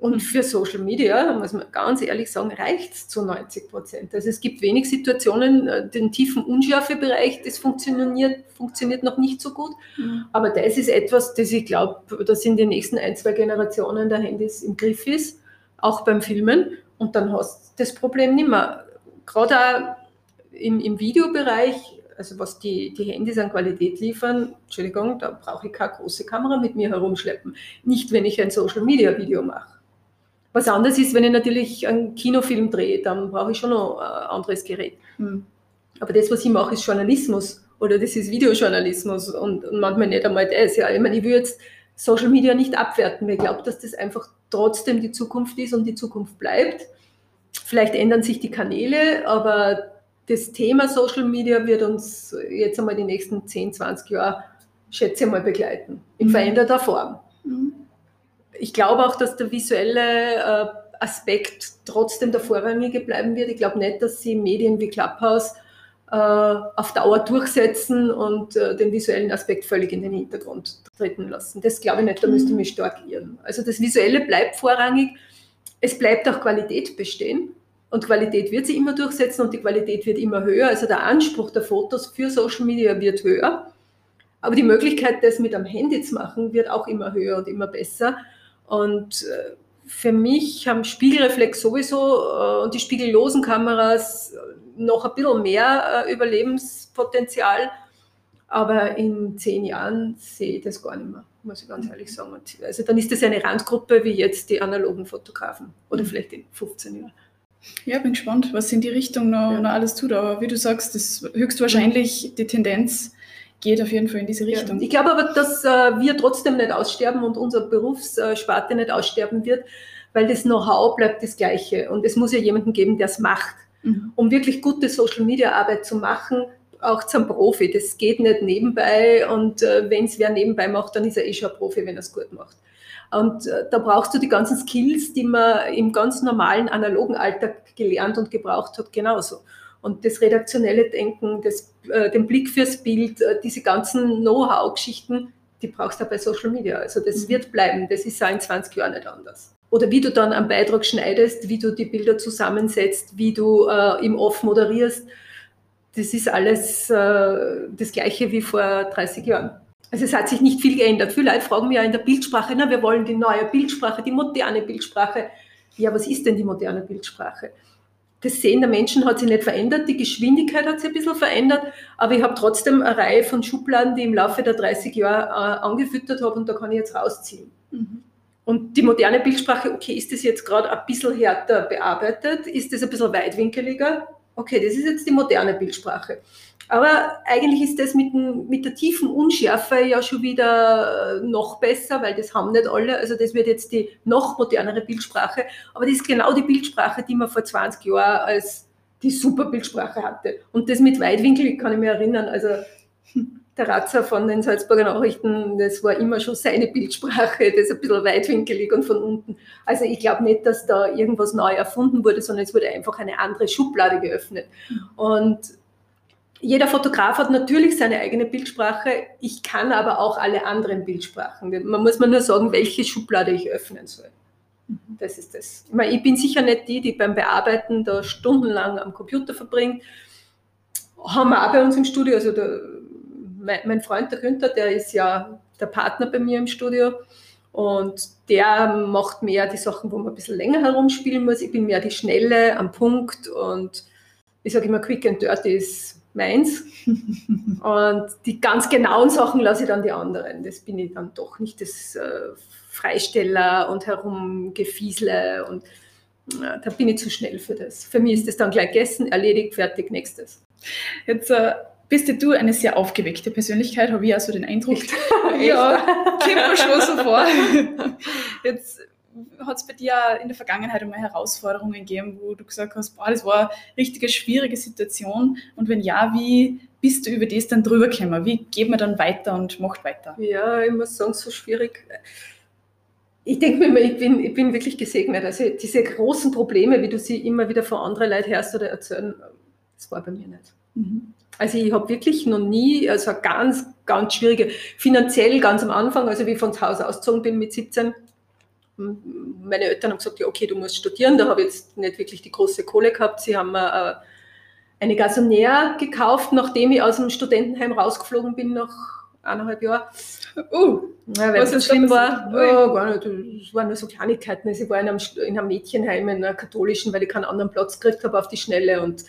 S1: Und für Social Media, muss man ganz ehrlich sagen, reicht es zu 90 Prozent. Also es gibt wenig Situationen, äh, den tiefen Unschärfebereich, das funktioniert, funktioniert noch nicht so gut. Mhm. Aber das ist etwas, das ich glaube, dass in den nächsten ein, zwei Generationen der Handys im Griff ist, auch beim Filmen. Und dann hast du das Problem nicht mehr. Gerade auch im, im Videobereich, also was die, die Handys an Qualität liefern, Entschuldigung, da brauche ich keine große Kamera mit mir herumschleppen. Nicht, wenn ich ein Social-Media-Video mache. Was anderes ist, wenn ich natürlich einen Kinofilm drehe, dann brauche ich schon noch ein anderes Gerät. Mhm. Aber das, was ich mache, ist Journalismus oder das ist Videojournalismus und, und manchmal nicht einmal das. Ja, ich meine, ich würde jetzt Social Media nicht abwerten, weil ich glaube, dass das einfach trotzdem die Zukunft ist und die Zukunft bleibt. Vielleicht ändern sich die Kanäle, aber das Thema Social Media wird uns jetzt einmal die nächsten 10, 20 Jahre, schätze ich mal, begleiten. In mhm. veränderter Form. Mhm. Ich glaube auch, dass der visuelle äh, Aspekt trotzdem der vorrangige bleiben wird. Ich glaube nicht, dass sie Medien wie Clubhouse äh, auf Dauer durchsetzen und äh, den visuellen Aspekt völlig in den Hintergrund treten lassen. Das glaube ich nicht, da müsste ich mich stark irren. Also das Visuelle bleibt vorrangig. Es bleibt auch Qualität bestehen. Und Qualität wird sich immer durchsetzen und die Qualität wird immer höher. Also der Anspruch der Fotos für Social Media wird höher. Aber die Möglichkeit, das mit am Handy zu machen, wird auch immer höher und immer besser. Und äh, für mich haben Spiegelreflex sowieso und die spiegellosen Kameras noch ein bisschen mehr äh, Überlebenspotenzial. Aber in zehn Jahren sehe ich das gar nicht mehr, muss ich ganz mhm. ehrlich sagen. Also dann ist das eine Randgruppe wie jetzt die analogen Fotografen oder mhm. vielleicht in 15 Jahren.
S2: Ja, bin gespannt, was in die Richtung noch, ja. noch alles tut. Aber wie du sagst, das höchstwahrscheinlich die Tendenz geht auf jeden Fall in diese Richtung.
S1: Ja. Ich glaube aber, dass äh, wir trotzdem nicht aussterben und unsere Berufssparte nicht aussterben wird, weil das Know-how bleibt das gleiche. Und es muss ja jemanden geben, der es macht. Mhm. Um wirklich gute Social-Media-Arbeit zu machen, auch zum Profi. Das geht nicht nebenbei und äh, wenn es wer nebenbei macht, dann ist er eh schon ein Profi, wenn er es gut macht. Und äh, da brauchst du die ganzen Skills, die man im ganz normalen analogen Alltag gelernt und gebraucht hat, genauso. Und das redaktionelle Denken, das, äh, den Blick fürs Bild, äh, diese ganzen Know-how-Geschichten, die brauchst du auch bei Social Media. Also das mhm. wird bleiben, das ist auch in 20 Jahren nicht anders oder wie du dann einen Beitrag schneidest, wie du die Bilder zusammensetzt, wie du äh, im Off moderierst, das ist alles äh, das Gleiche wie vor 30 Jahren. Also es hat sich nicht viel geändert. Viele Leute fragen mich ja in der Bildsprache, na, wir wollen die neue Bildsprache, die moderne Bildsprache. Ja, was ist denn die moderne Bildsprache? Das Sehen der Menschen hat sich nicht verändert, die Geschwindigkeit hat sich ein bisschen verändert, aber ich habe trotzdem eine Reihe von Schubladen, die ich im Laufe der 30 Jahre äh, angefüttert habe und da kann ich jetzt rausziehen. Mhm. Und die moderne Bildsprache, okay, ist das jetzt gerade ein bisschen härter bearbeitet? Ist das ein bisschen weitwinkeliger? Okay, das ist jetzt die moderne Bildsprache. Aber eigentlich ist das mit, mit der tiefen Unschärfe ja schon wieder noch besser, weil das haben nicht alle. Also das wird jetzt die noch modernere Bildsprache. Aber das ist genau die Bildsprache, die man vor 20 Jahren als die super Bildsprache hatte. Und das mit Weitwinkel kann ich mich erinnern. Also der Ratzer von den Salzburger Nachrichten, das war immer schon seine Bildsprache, das ist ein bisschen weitwinkelig und von unten. Also ich glaube nicht, dass da irgendwas neu erfunden wurde, sondern es wurde einfach eine andere Schublade geöffnet. Und jeder Fotograf hat natürlich seine eigene Bildsprache. Ich kann aber auch alle anderen Bildsprachen. Man muss mir nur sagen, welche Schublade ich öffnen soll. Das ist das. Ich, meine, ich bin sicher nicht die, die beim Bearbeiten da stundenlang am Computer verbringt. Haben wir auch bei uns im Studio, also der mein, mein Freund, der Günther, der ist ja der Partner bei mir im Studio. Und der macht mehr die Sachen, wo man ein bisschen länger herumspielen muss. Ich bin mehr die Schnelle am Punkt und ich sage immer, Quick and Dirty ist meins. und die ganz genauen Sachen lasse ich dann die anderen. Das bin ich dann doch nicht das äh, Freisteller und Herumgefiesle und äh, da bin ich zu schnell für das. Für mich ist das dann gleich gegessen, erledigt, fertig, nächstes.
S2: Jetzt äh, bist du eine sehr aufgeweckte Persönlichkeit, habe ich also den Eindruck. ja, kommt mir schon so vor. Jetzt hat es bei dir in der Vergangenheit einmal Herausforderungen gegeben, wo du gesagt hast, boah, das war eine richtige schwierige Situation. Und wenn ja, wie bist du über das dann drüber gekommen? Wie geht man dann weiter und macht weiter?
S1: Ja, ich muss sagen, so schwierig. Ich denke mir immer, ich bin, ich bin wirklich gesegnet. Also diese großen Probleme, wie du sie immer wieder von anderen Leuten hörst oder erzählen, das war bei mir nicht. Mhm. Also ich habe wirklich noch nie, also ganz, ganz schwierige, finanziell ganz am Anfang, also wie ich von zu Hause ausgezogen bin mit 17, meine Eltern haben gesagt, ja okay, du musst studieren, da habe ich jetzt nicht wirklich die große Kohle gehabt. Sie haben mir äh, eine Gasonär gekauft, nachdem ich aus dem Studentenheim rausgeflogen bin nach eineinhalb Jahren. Uh, ja, weil es so schlimm war. Oh, gar nicht. Es waren nur so Kleinigkeiten. Also ich war in einem, in einem Mädchenheim, in einer katholischen, weil ich keinen anderen Platz gekriegt habe auf die Schnelle und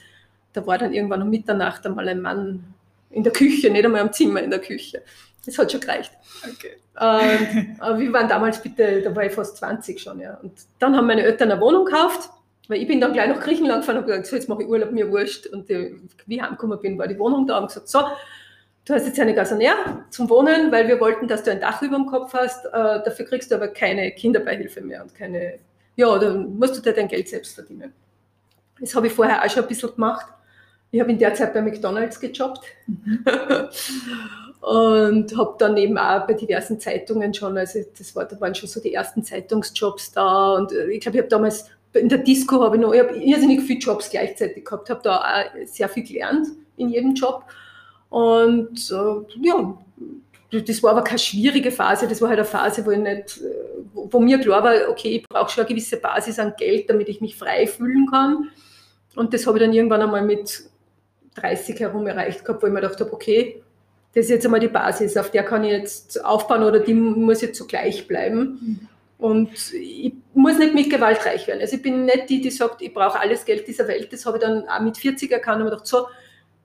S1: da war dann irgendwann um Mitternacht einmal ein Mann in der Küche, nicht einmal am Zimmer in der Küche. Das hat schon gereicht. Okay. Und, aber wir waren damals bitte, da war ich fast 20 schon, ja. Und dann haben meine Eltern eine Wohnung gekauft, weil ich bin dann gleich nach Griechenland gefahren und gesagt, so, jetzt mache ich Urlaub, mir wurscht. Und die, wie ich heimgekommen bin, war die Wohnung da und gesagt, so, du hast jetzt eine Gasonär zum Wohnen, weil wir wollten, dass du ein Dach über dem Kopf hast. Äh, dafür kriegst du aber keine Kinderbeihilfe mehr und keine, ja, dann musst du dir dein Geld selbst verdienen. Das habe ich vorher auch schon ein bisschen gemacht. Ich habe in der Zeit bei McDonalds gejobbt mhm. und habe dann eben auch bei diversen Zeitungen schon, also das war, da waren schon so die ersten Zeitungsjobs da und äh, ich glaube, ich habe damals in der Disco habe ich noch, ich habe irrsinnig viele Jobs gleichzeitig gehabt, habe da auch sehr viel gelernt in jedem Job. Und äh, ja, das war aber keine schwierige Phase, das war halt eine Phase, wo ich nicht, wo, wo mir klar war, okay, ich brauche schon eine gewisse Basis an Geld, damit ich mich frei fühlen kann. Und das habe ich dann irgendwann einmal mit 30 herum erreicht gehabt, wo ich mir gedacht habe, okay, das ist jetzt einmal die Basis, auf der kann ich jetzt aufbauen oder die muss jetzt so gleich bleiben. Mhm. Und ich muss nicht mit Gewalt reich werden. Also ich bin nicht die, die sagt, ich brauche alles Geld dieser Welt. Das habe ich dann auch mit 40 erkannt und mir gedacht, so,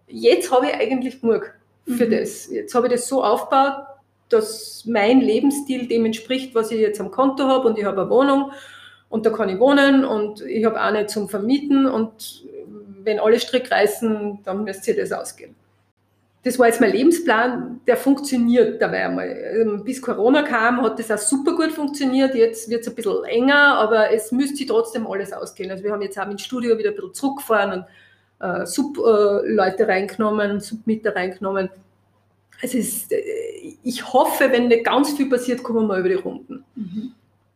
S1: jetzt habe ich eigentlich genug für mhm. das. Jetzt habe ich das so aufgebaut, dass mein Lebensstil dem entspricht, was ich jetzt am Konto habe und ich habe eine Wohnung und da kann ich wohnen und ich habe auch nicht zum Vermieten und wenn alle Strick reißen, dann müsst ihr das ausgehen. Das war jetzt mein Lebensplan, der funktioniert dabei einmal. Ähm, bis Corona kam, hat das auch super gut funktioniert. Jetzt wird es ein bisschen enger, aber es müsste trotzdem alles ausgehen. Also wir haben jetzt auch im Studio wieder ein bisschen zurückgefahren und äh, Sub-Leute reingenommen, Submieter reingenommen. Es ist, äh, ich hoffe, wenn nicht ganz viel passiert, kommen wir mal über die Runden. Mhm.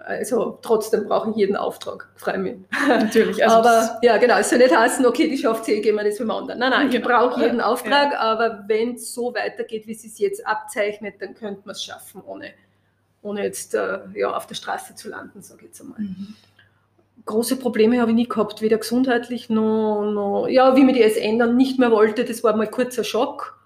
S1: Also trotzdem brauche ich jeden Auftrag, freue mich.
S2: Natürlich.
S1: Also aber ja, genau, es soll nicht heißen, okay, die schafft sie, gehen wir das mit dem anderen. Nein, nein, genau. ich brauche jeden Auftrag, ja. aber wenn es so weitergeht, wie es sich jetzt abzeichnet, dann könnte man es schaffen, ohne, ohne jetzt äh, ja, auf der Straße zu landen, sage ich jetzt einmal. Mhm große Probleme habe ich nie gehabt, weder gesundheitlich noch, noch, ja, wie mir die es ändern nicht mehr wollte, das war mal ein kurzer Schock,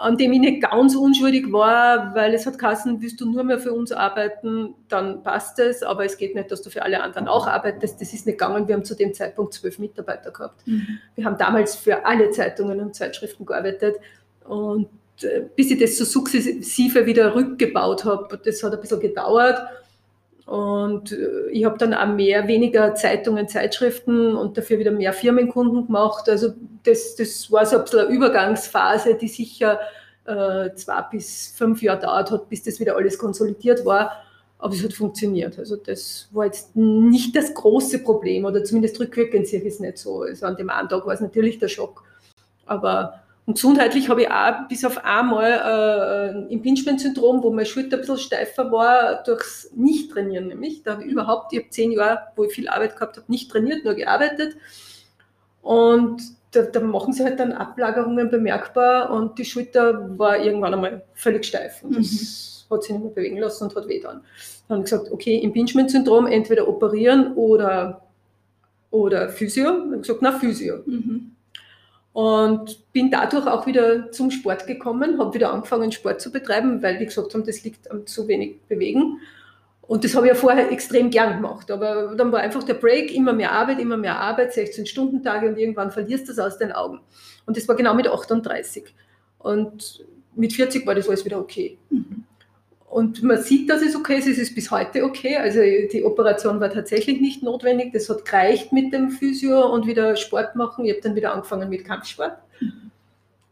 S1: an dem ich nicht ganz unschuldig war, weil es hat Kassen, willst du nur mehr für uns arbeiten, dann passt es, aber es geht nicht, dass du für alle anderen auch arbeitest, das ist nicht gegangen, wir haben zu dem Zeitpunkt zwölf Mitarbeiter gehabt. Mhm. Wir haben damals für alle Zeitungen und Zeitschriften gearbeitet. Und äh, bis ich das so sukzessive wieder rückgebaut habe, das hat ein bisschen gedauert und äh, ich habe dann auch mehr, weniger Zeitungen, Zeitschriften und dafür wieder mehr Firmenkunden gemacht. Also das, das war so ein bisschen eine Übergangsphase, die sicher äh, zwei bis fünf Jahre dauert hat, bis das wieder alles konsolidiert war. Aber es hat funktioniert. Also das war jetzt nicht das große Problem oder zumindest rückwirkend sehe ich es nicht so. Also an dem einen Tag war es natürlich der Schock. Aber und gesundheitlich habe ich auch bis auf einmal äh, ein Impingement-Syndrom, wo meine Schulter ein bisschen steifer war, durchs Nicht-Trainieren nämlich. Da habe ich überhaupt, ich habe zehn Jahre, wo ich viel Arbeit gehabt habe, nicht trainiert, nur gearbeitet. Und da, da, machen sie halt dann Ablagerungen bemerkbar und die Schulter war irgendwann einmal völlig steif. Und das mhm. hat sich nicht mehr bewegen lassen und hat weh dann. Dann habe ich gesagt, okay, Impingement-Syndrom, entweder operieren oder, oder Physio. Dann habe ich gesagt, na, Physio. Mhm. Und bin dadurch auch wieder zum Sport gekommen, habe wieder angefangen, Sport zu betreiben, weil die gesagt haben, das liegt am zu wenig Bewegen. Und das habe ich ja vorher extrem gern gemacht. Aber dann war einfach der Break, immer mehr Arbeit, immer mehr Arbeit, 16-Stunden-Tage und irgendwann verlierst du das aus den Augen. Und das war genau mit 38. Und mit 40 war das alles wieder okay. Mhm. Und man sieht, dass es okay ist. Es ist bis heute okay. Also die Operation war tatsächlich nicht notwendig. Das hat gereicht mit dem Physio und wieder Sport machen. Ich habe dann wieder angefangen mit Kampfsport.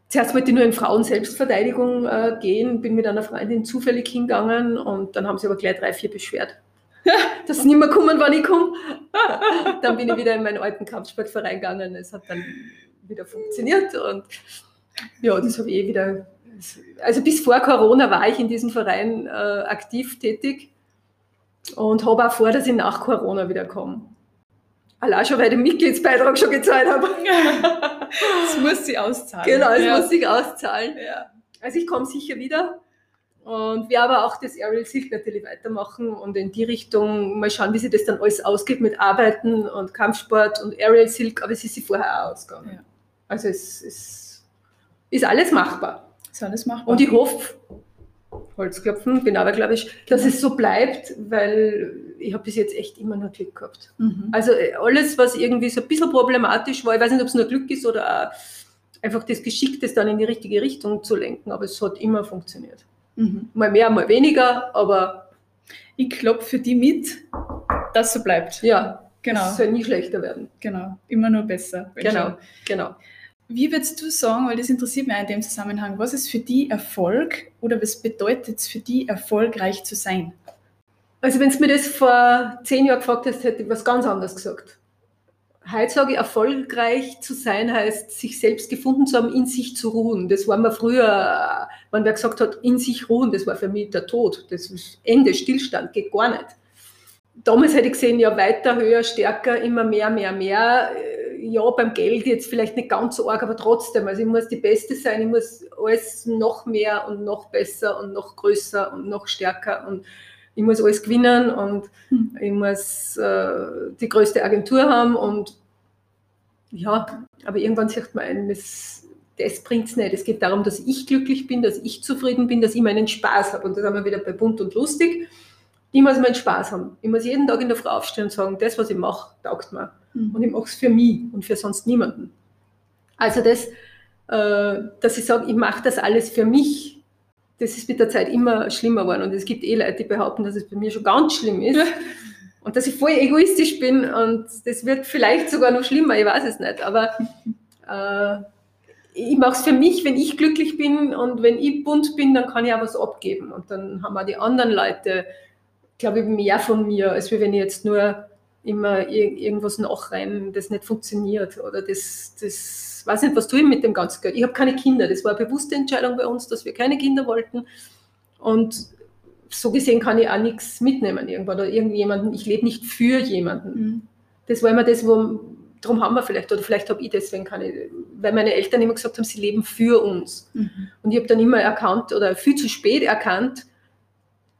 S1: Zuerst wollte ich nur in Frauen-Selbstverteidigung äh, gehen, bin mit einer Freundin zufällig hingegangen und dann haben sie aber gleich drei, vier beschwert, dass sie nicht mehr kommen, wann ich komme. dann bin ich wieder in meinen alten Kampfsportverein gegangen. Es hat dann wieder funktioniert und ja, das habe ich eh wieder also bis vor Corona war ich in diesem Verein äh, aktiv tätig und habe auch vor, dass ich nach Corona wieder komme. Allein schon, weil ich den Mitgliedsbeitrag schon gezahlt habe.
S2: das muss sie auszahlen.
S1: Genau, das ja. muss sich auszahlen. Ja. Also ich komme sicher wieder. Und wir aber auch das Aerial Silk natürlich weitermachen und in die Richtung mal schauen, wie sich das dann alles ausgeht mit Arbeiten und Kampfsport und Aerial Silk, aber es ist sie vorher auch ausgegangen. Ja. Also es, es ist alles machbar.
S2: Ist alles machbar.
S1: Und ich hoffe, Holzklopfen, bin aber glaube ich, dass es so bleibt, weil ich habe bis jetzt echt immer nur Glück gehabt. Mhm. Also äh, alles, was irgendwie so ein bisschen problematisch war, ich weiß nicht, ob es nur Glück ist oder einfach das Geschick, das dann in die richtige Richtung zu lenken, aber es hat immer funktioniert. Mhm. Mal mehr, mal weniger, aber
S2: ich klopfe für die mit, dass so bleibt.
S1: Ja, genau. Es soll nie schlechter werden.
S2: Genau, immer nur besser.
S1: Genau, genau.
S2: Wie würdest du sagen, weil das interessiert mich in dem Zusammenhang, was ist für die Erfolg oder was bedeutet es für die, erfolgreich zu sein?
S1: Also wenn du mir das vor zehn Jahren gefragt hast, hätte ich was ganz anderes gesagt. Heute sage ich, erfolgreich zu sein heißt, sich selbst gefunden zu haben, in sich zu ruhen. Das war mir früher, wenn wer gesagt hat, in sich ruhen, das war für mich der Tod. Das ist Ende, Stillstand, geht gar nicht. Damals hätte ich gesehen, ja, weiter, höher, stärker, immer mehr, mehr, mehr ja, beim Geld jetzt vielleicht nicht ganz so arg, aber trotzdem, also ich muss die Beste sein, ich muss alles noch mehr und noch besser und noch größer und noch stärker und ich muss alles gewinnen und hm. ich muss äh, die größte Agentur haben und ja, aber irgendwann sagt man ein, das, das bringt es nicht. Es geht darum, dass ich glücklich bin, dass ich zufrieden bin, dass ich meinen Spaß habe. Und da sind wir wieder bei bunt und lustig. Ich muss meinen Spaß haben. Ich muss jeden Tag in der Früh aufstehen und sagen, das, was ich mache, taugt mir. Mhm. Und ich mache es für mich und für sonst niemanden. Also das, äh, dass ich sage, ich mache das alles für mich, das ist mit der Zeit immer schlimmer geworden. Und es gibt eh Leute, die behaupten, dass es bei mir schon ganz schlimm ist. und dass ich voll egoistisch bin und das wird vielleicht sogar noch schlimmer, ich weiß es nicht. Aber äh, ich mache es für mich, wenn ich glücklich bin und wenn ich bunt bin, dann kann ich auch was abgeben. Und dann haben auch die anderen Leute, glaube ich, mehr von mir, als wenn ich jetzt nur immer irgendwas nachrennen, das nicht funktioniert oder das, das weiß nicht, was tue ich mit dem ganzen Geld. Ich habe keine Kinder, das war eine bewusste Entscheidung bei uns, dass wir keine Kinder wollten und so gesehen kann ich auch nichts mitnehmen irgendwann oder irgendjemanden, ich lebe nicht für jemanden. Mhm. Das war immer das, wo, darum haben wir vielleicht, oder vielleicht habe ich deswegen keine, weil meine Eltern immer gesagt haben, sie leben für uns. Mhm. Und ich habe dann immer erkannt oder viel zu spät erkannt,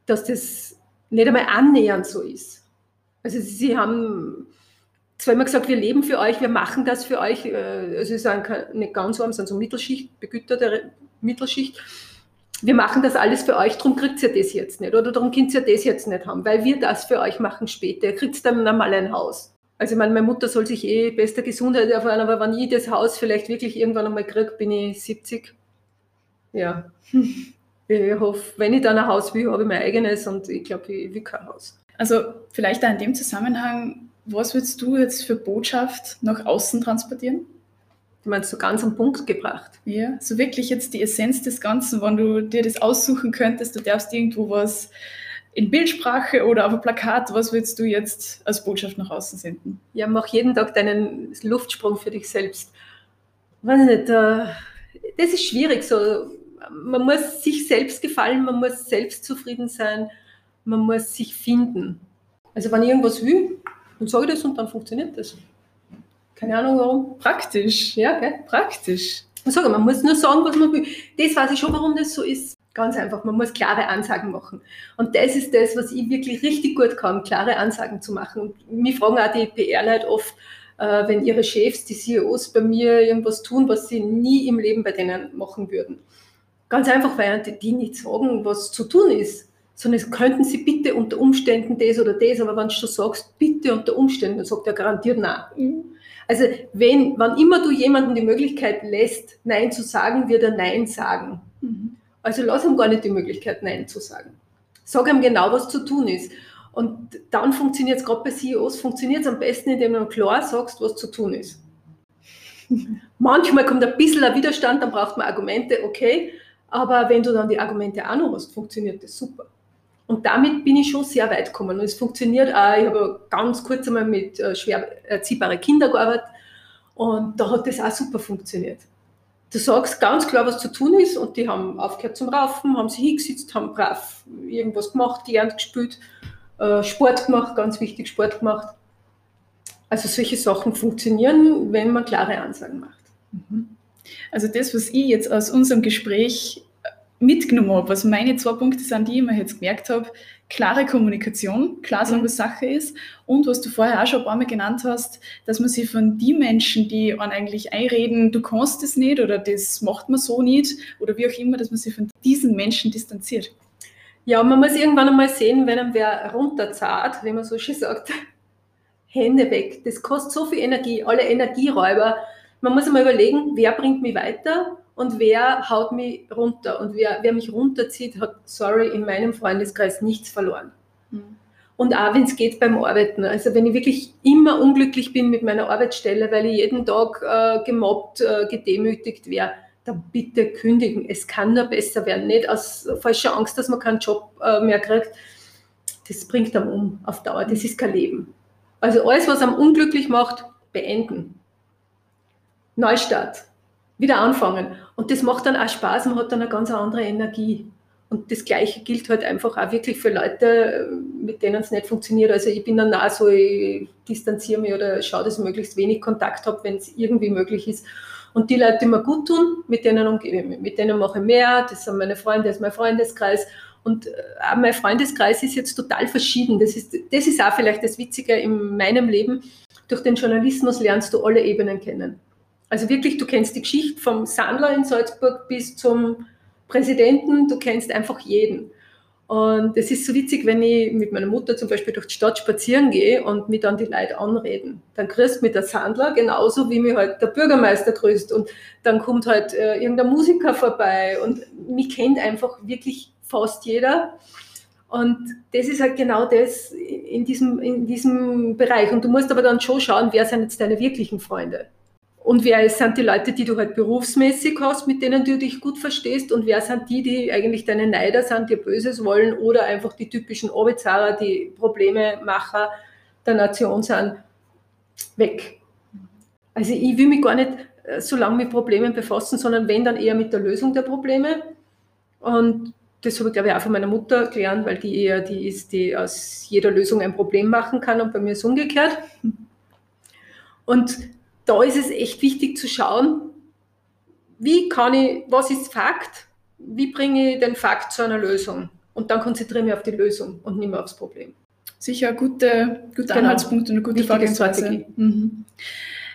S1: dass das nicht einmal annähernd so ist. Also sie haben zweimal gesagt, wir leben für euch, wir machen das für euch. Äh, also sie sind nicht ganz arm, sind so Mittelschicht, begüterte Mittelschicht. Wir machen das alles für euch, darum kriegt ihr das jetzt nicht. Oder darum könnt ihr das jetzt nicht haben, weil wir das für euch machen später. Ihr kriegt dann einmal ein Haus. Also ich meine, meine Mutter soll sich eh bester Gesundheit erfahren, aber wenn ich das Haus vielleicht wirklich irgendwann einmal kriege, bin ich 70. Ja. Ich hoffe, wenn ich dann ein Haus will, habe ich mein eigenes und ich glaube, ich will kein Haus.
S2: Also vielleicht da in dem Zusammenhang, was würdest du jetzt für Botschaft nach außen transportieren?
S1: Du meinst so ganz am Punkt gebracht?
S2: Ja, so wirklich jetzt die Essenz des Ganzen, wenn du dir das aussuchen könntest, du darfst irgendwo was in Bildsprache oder auf ein Plakat, was würdest du jetzt als Botschaft nach außen senden?
S1: Ja, mach jeden Tag deinen Luftsprung für dich selbst. Weiß nicht, das ist schwierig so. Man muss sich selbst gefallen, man muss selbst zufrieden sein man muss sich finden. Also wenn ich irgendwas will, dann sage ich das und dann funktioniert das. Keine Ahnung warum.
S2: Praktisch.
S1: Ja, gell? Praktisch. Ich sage, man muss nur sagen, was man will. Das weiß ich schon, warum das so ist. Ganz einfach, man muss klare Ansagen machen. Und das ist das, was ich wirklich richtig gut kann, klare Ansagen zu machen. Und mich fragen auch die PR-Leute oft, äh, wenn ihre Chefs, die CEOs bei mir irgendwas tun, was sie nie im Leben bei denen machen würden. Ganz einfach, weil die nicht sagen, was zu tun ist sondern könnten Sie bitte unter Umständen das oder das, aber wenn du schon sagst, bitte unter Umständen, dann sagt er garantiert nein. Mhm. Also wenn, wann immer du jemandem die Möglichkeit lässt, Nein zu sagen, wird er Nein sagen. Mhm. Also lass ihm gar nicht die Möglichkeit, Nein zu sagen. Sag ihm genau, was zu tun ist. Und dann funktioniert es gerade bei CEOs, funktioniert es am besten, indem du klar sagst, was zu tun ist. Manchmal kommt ein bisschen ein Widerstand, dann braucht man Argumente, okay, aber wenn du dann die Argumente auch noch hast, funktioniert das super. Und damit bin ich schon sehr weit gekommen. Und es funktioniert auch. Ich habe ganz kurz einmal mit äh, schwer erziehbaren Kindern gearbeitet und da hat das auch super funktioniert. Du sagst ganz klar, was zu tun ist und die haben aufgehört zum Raufen, haben sich hingesetzt, haben brav irgendwas gemacht, gelernt, gespielt, äh, Sport gemacht, ganz wichtig, Sport gemacht. Also solche Sachen funktionieren, wenn man klare Ansagen macht.
S2: Mhm. Also das, was ich jetzt aus unserem Gespräch mitgenommen habe, was meine zwei Punkte sind, die ich mir jetzt gemerkt habe, klare Kommunikation, klar sagen, mhm. was Sache ist und was du vorher auch schon ein paar Mal genannt hast, dass man sich von den Menschen, die an eigentlich einreden, du kannst das nicht oder das macht man so nicht oder wie auch immer, dass man sich von diesen Menschen distanziert.
S1: Ja, man muss irgendwann einmal sehen, wenn einem wer runterzahlt, wie man so schön sagt, Hände weg. Das kostet so viel Energie, alle Energieräuber. Man muss einmal überlegen, wer bringt mich weiter und wer haut mich runter. Und wer, wer mich runterzieht, hat, sorry, in meinem Freundeskreis nichts verloren. Mhm. Und auch wenn es geht beim Arbeiten. Also wenn ich wirklich immer unglücklich bin mit meiner Arbeitsstelle, weil ich jeden Tag äh, gemobbt, äh, gedemütigt wäre, dann bitte kündigen. Es kann nur besser werden. Nicht aus falscher Angst, dass man keinen Job äh, mehr kriegt. Das bringt einem um auf Dauer. Das ist kein Leben. Also alles, was einem unglücklich macht, beenden. Neustart wieder anfangen. Und das macht dann auch Spaß, man hat dann eine ganz andere Energie. Und das Gleiche gilt halt einfach auch wirklich für Leute, mit denen es nicht funktioniert. Also ich bin dann auch so, ich distanziere mich oder schaue, dass ich möglichst wenig Kontakt habe, wenn es irgendwie möglich ist. Und die Leute, die mir gut tun, mit denen umgebe mit denen mache ich mehr. Das sind meine Freunde, das ist mein Freundeskreis. Und äh, auch mein Freundeskreis ist jetzt total verschieden. Das ist, das ist auch vielleicht das Witzige in meinem Leben. Durch den Journalismus lernst du alle Ebenen kennen. Also wirklich, du kennst die Geschichte vom Sandler in Salzburg bis zum Präsidenten, du kennst einfach jeden. Und es ist so witzig, wenn ich mit meiner Mutter zum Beispiel durch die Stadt spazieren gehe und mich dann die Leute anreden. Dann grüßt mich der Sandler genauso, wie mich halt der Bürgermeister grüßt. Und dann kommt halt äh, irgendein Musiker vorbei und mich kennt einfach wirklich fast jeder. Und das ist halt genau das in diesem, in diesem Bereich. Und du musst aber dann schon schauen, wer sind jetzt deine wirklichen Freunde. Und wer sind die Leute, die du halt berufsmäßig hast, mit denen du dich gut verstehst? Und wer sind die, die eigentlich deine Neider sind, dir Böses wollen oder einfach die typischen Orbizzarer, die Problememacher der Nation sind? Weg. Also ich will mich gar nicht äh, so lange mit Problemen befassen, sondern wenn dann eher mit der Lösung der Probleme. Und das habe ich, glaube ich, auch von meiner Mutter gelernt, weil die eher die ist, die aus jeder Lösung ein Problem machen kann und bei mir ist es umgekehrt. Und da ist es echt wichtig zu schauen, wie kann ich, was ist Fakt, wie bringe ich den Fakt zu einer Lösung und dann konzentriere ich mich auf die Lösung und nicht mehr aufs Problem.
S2: Sicher ein guter, guter genau. Anhaltspunkt und eine gute Vorgehensweise. Mhm.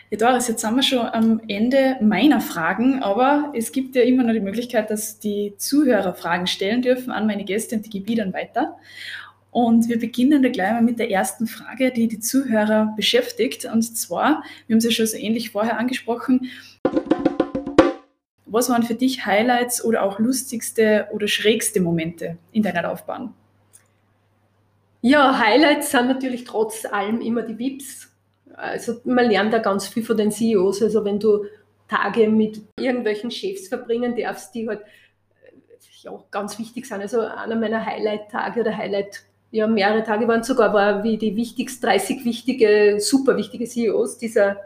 S2: Ja, Doris, jetzt sind wir schon am Ende meiner Fragen, aber es gibt ja immer noch die Möglichkeit, dass die Zuhörer Fragen stellen dürfen an meine Gäste und die gebe ich dann weiter. Und wir beginnen da gleich mal mit der ersten Frage, die die Zuhörer beschäftigt. Und zwar, wir haben es ja schon so ähnlich vorher angesprochen, was waren für dich Highlights oder auch lustigste oder schrägste Momente in deiner Laufbahn?
S1: Ja, Highlights sind natürlich trotz allem immer die VIPs. Also man lernt da ganz viel von den CEOs. Also wenn du Tage mit irgendwelchen Chefs verbringen darfst, die halt ja, ganz wichtig sind. Also einer meiner Highlight-Tage oder Highlight ja, mehrere Tage waren sogar, war wie die wichtigsten 30 wichtige, super wichtige CEOs dieser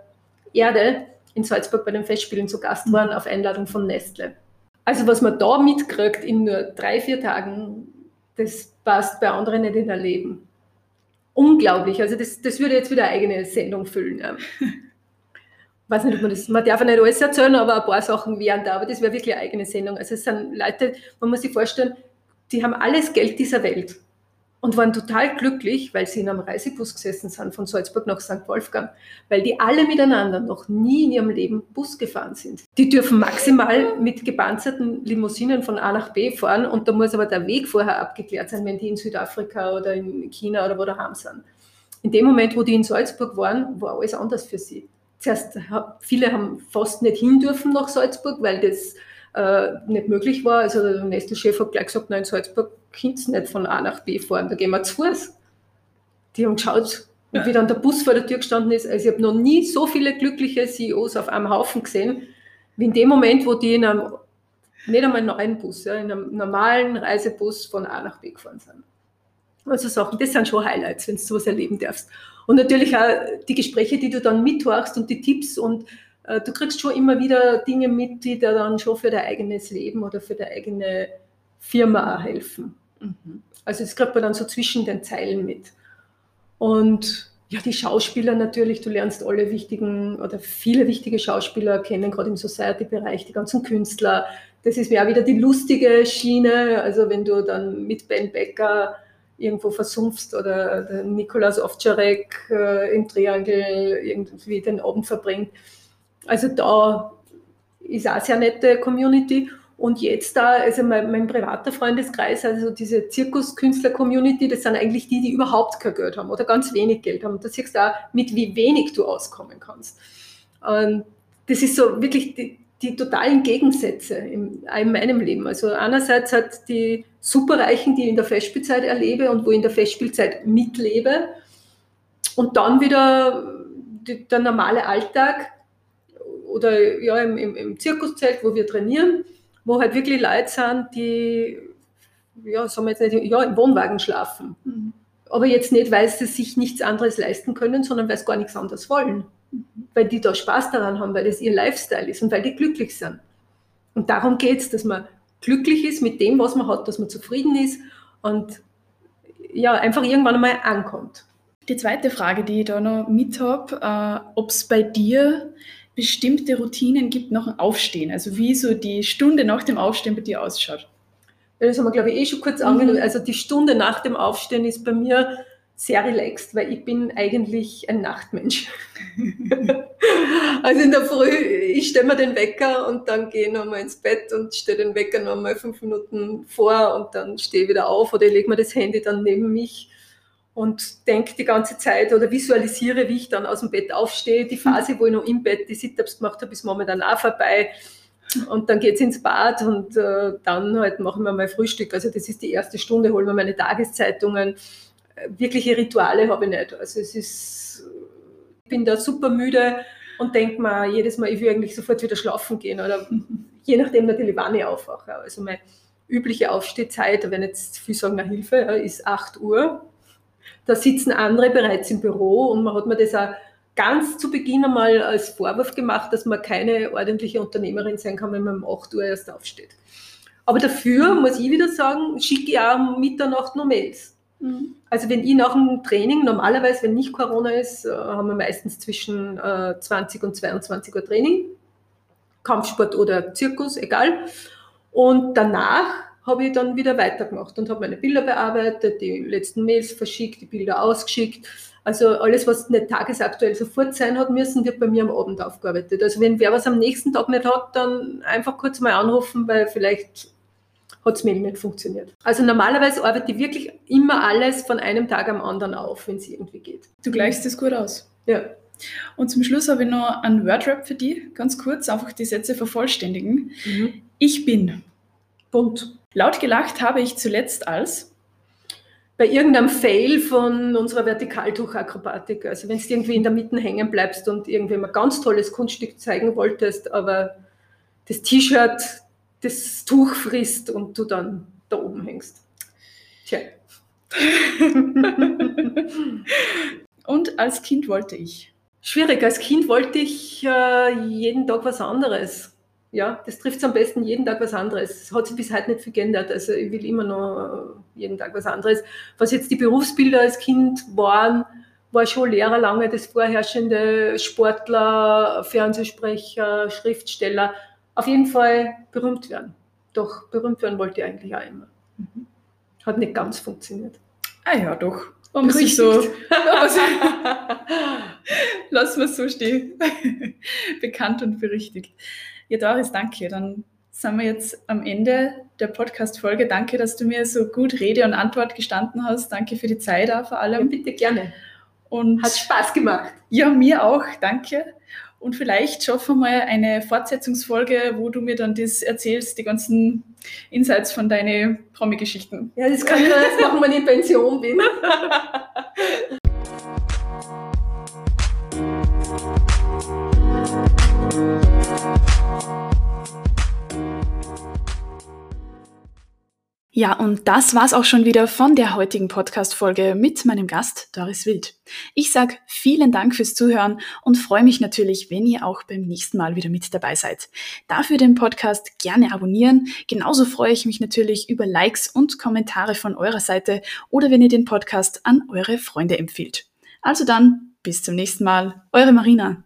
S1: Erde in Salzburg bei den Festspielen zu Gast mhm. waren auf Einladung von Nestle. Also was man da mitkriegt in nur drei, vier Tagen, das passt bei anderen nicht in der Leben. Unglaublich. Also das, das würde jetzt wieder eine eigene Sendung füllen. Ja. weiß nicht, ob man das, man darf ja nicht alles erzählen, aber ein paar Sachen wären da, aber das wäre wirklich eine eigene Sendung. Also es sind Leute, man muss sich vorstellen, die haben alles Geld dieser Welt und waren total glücklich, weil sie in einem Reisebus gesessen sind von Salzburg nach St. Wolfgang, weil die alle miteinander noch nie in ihrem Leben Bus gefahren sind. Die dürfen maximal mit gepanzerten Limousinen von A nach B fahren und da muss aber der Weg vorher abgeklärt sein, wenn die in Südafrika oder in China oder wo daheim sind. In dem Moment, wo die in Salzburg waren, war alles anders für sie. Zuerst, viele haben fast nicht hin dürfen nach Salzburg, weil das äh, nicht möglich war. Also der Nestle-Chef hat gleich gesagt, nein, in Salzburg könnt nicht von A nach B fahren, da gehen wir zu Fuß. Die haben geschaut, und wie dann der Bus vor der Tür gestanden ist, also ich habe noch nie so viele glückliche CEOs auf einem Haufen gesehen, wie in dem Moment, wo die in einem, nicht einmal neuen Bus, ja, in einem normalen Reisebus von A nach B gefahren sind. Also Sachen, das sind schon Highlights, wenn du sowas erleben darfst. Und natürlich auch die Gespräche, die du dann mithörst und die Tipps und du kriegst schon immer wieder Dinge mit, die dir dann schon für dein eigenes Leben oder für deine eigene Firma auch helfen. Mhm. Also das kriegt man dann so zwischen den Zeilen mit. Und ja, die Schauspieler natürlich, du lernst alle wichtigen oder viele wichtige Schauspieler kennen, gerade im Society-Bereich, die ganzen Künstler. Das ist ja wieder die lustige Schiene. Also wenn du dann mit Ben Becker irgendwo versumpfst oder der Nikolaus Ovtcharek äh, im Triangel irgendwie den Abend verbringt. Also da ist auch eine sehr nette Community. Und jetzt da, also mein, mein privater Freundeskreis, also diese Zirkuskünstler-Community, das sind eigentlich die, die überhaupt kein Geld haben oder ganz wenig Geld haben. Da siehst du auch, mit wie wenig du auskommen kannst. Und das ist so wirklich die, die totalen Gegensätze in, in, meinem Leben. Also einerseits hat die Superreichen, die ich in der Festspielzeit erlebe und wo ich in der Festspielzeit mitlebe, und dann wieder die, der normale Alltag oder ja, im, im, im Zirkuszelt, wo wir trainieren wo halt wirklich Leute sind, die, ja, sagen wir jetzt nicht, ja, im Wohnwagen schlafen. Mhm. Aber jetzt nicht, weil sie sich nichts anderes leisten können, sondern weil sie gar nichts anderes wollen. Mhm. Weil die da Spaß daran haben, weil das ihr Lifestyle ist und weil die glücklich sind. Und darum geht es, dass man glücklich ist mit dem, was man hat, dass man zufrieden ist und ja, einfach irgendwann einmal ankommt.
S2: Die zweite Frage, die ich da noch mit habe, äh, ob es bei dir bestimmte Routinen gibt nach dem Aufstehen, also wie so die Stunde nach dem Aufstehen bei dir ausschaut.
S1: Das haben wir, glaube ich, eh schon kurz mhm. angenommen. Also die Stunde nach dem Aufstehen ist bei mir sehr relaxed, weil ich bin eigentlich ein Nachtmensch. also in der Früh, ich stelle mir den Wecker und dann gehe ich nochmal ins Bett und stelle den Wecker nochmal fünf Minuten vor und dann stehe ich wieder auf oder ich lege mir das Handy dann neben mich und denke die ganze Zeit oder visualisiere, wie ich dann aus dem Bett aufstehe. Die Phase, wo ich noch im Bett die Sit-Ups gemacht habe, ist momentan auch vorbei. Und dann geht es ins Bad und äh, dann halt machen wir mal Frühstück. Also das ist die erste Stunde, holen wir meine Tageszeitungen. Wirkliche Rituale habe ich nicht. Also es ist, ich bin da super müde und denke mir jedes Mal, ich will eigentlich sofort wieder schlafen gehen oder je nachdem natürlich wann ich aufwache. Also meine übliche Aufstehzeit, wenn jetzt viele sagen, na Hilfe, ist 8 Uhr. Da sitzen andere bereits im Büro und man hat mir das auch ganz zu Beginn einmal als Vorwurf gemacht, dass man keine ordentliche Unternehmerin sein kann, wenn man um 8 Uhr erst aufsteht. Aber dafür muss ich wieder sagen, schicke ich auch um Mitternacht noch Mails. Mhm. Also wenn ich nach dem Training, normalerweise, wenn nicht Corona ist, äh, haben wir meistens zwischen 20 äh, und 22 Uhr Training. Kampfsport oder Zirkus, egal. Und danach habe ich dann wieder weitergemacht und habe meine Bilder bearbeitet, die letzten Mails verschickt, die Bilder ausgeschickt also alles, was nicht tagesaktuell sofort sein hat müssen, wird bei mir am Abend aufgearbeitet. Also wenn wer was am nächsten Tag nicht hat, dann einfach kurz mal anrufen, weil vielleicht hat das Mail nicht funktioniert. Also normalerweise arbeite ich wirklich immer alles von einem Tag am anderen auf, wenn es irgendwie geht.
S2: Du gleichst es gut aus.
S1: Ja.
S2: Und zum Schluss habe ich noch ein Wordrap für dich, ganz kurz, einfach die Sätze vervollständigen. Mhm. Ich bin.
S1: Bunt.
S2: Laut gelacht habe ich zuletzt als
S1: bei irgendeinem Fail von unserer Vertikaltuchakrobatik. Also wenn du irgendwie in der Mitte hängen bleibst und irgendwie mal ganz tolles Kunststück zeigen wolltest, aber das T-Shirt das Tuch frisst und du dann da oben hängst. Tja.
S2: und als Kind wollte ich?
S1: Schwierig. Als Kind wollte ich äh, jeden Tag was anderes ja, das trifft am besten jeden Tag was anderes. Es hat sich bis heute nicht viel geändert. Also ich will immer noch jeden Tag was anderes. Was jetzt die Berufsbilder als Kind waren, war schon Lehrer lange das vorherrschende Sportler, Fernsehsprecher, Schriftsteller. Auf jeden Fall berühmt werden. Doch berühmt werden wollte ich eigentlich auch immer. Mhm. Hat nicht ganz funktioniert.
S2: Ah ja, doch. Um sich so. Lass wir so stehen. Bekannt und berichtigt. Ja, Doris, danke. Dann sind wir jetzt am Ende der Podcast-Folge. Danke, dass du mir so gut Rede und Antwort gestanden hast. Danke für die Zeit auch vor allem.
S1: Ja, bitte gerne.
S2: Und
S1: Hat Spaß gemacht.
S2: Ja, mir auch. Danke. Und vielleicht schaffen wir mal eine Fortsetzungsfolge, wo du mir dann das erzählst, die ganzen Insights von deinen Promi-Geschichten.
S1: Ja, das kann ich erst machen, wenn ich in Pension bin.
S2: Ja, und das war's auch schon wieder von der heutigen Podcast-Folge mit meinem Gast Doris Wild. Ich sag vielen Dank fürs Zuhören und freue mich natürlich, wenn ihr auch beim nächsten Mal wieder mit dabei seid. Dafür den Podcast gerne abonnieren. Genauso freue ich mich natürlich über Likes und Kommentare von eurer Seite oder wenn ihr den Podcast an eure Freunde empfiehlt. Also dann, bis zum nächsten Mal. Eure Marina.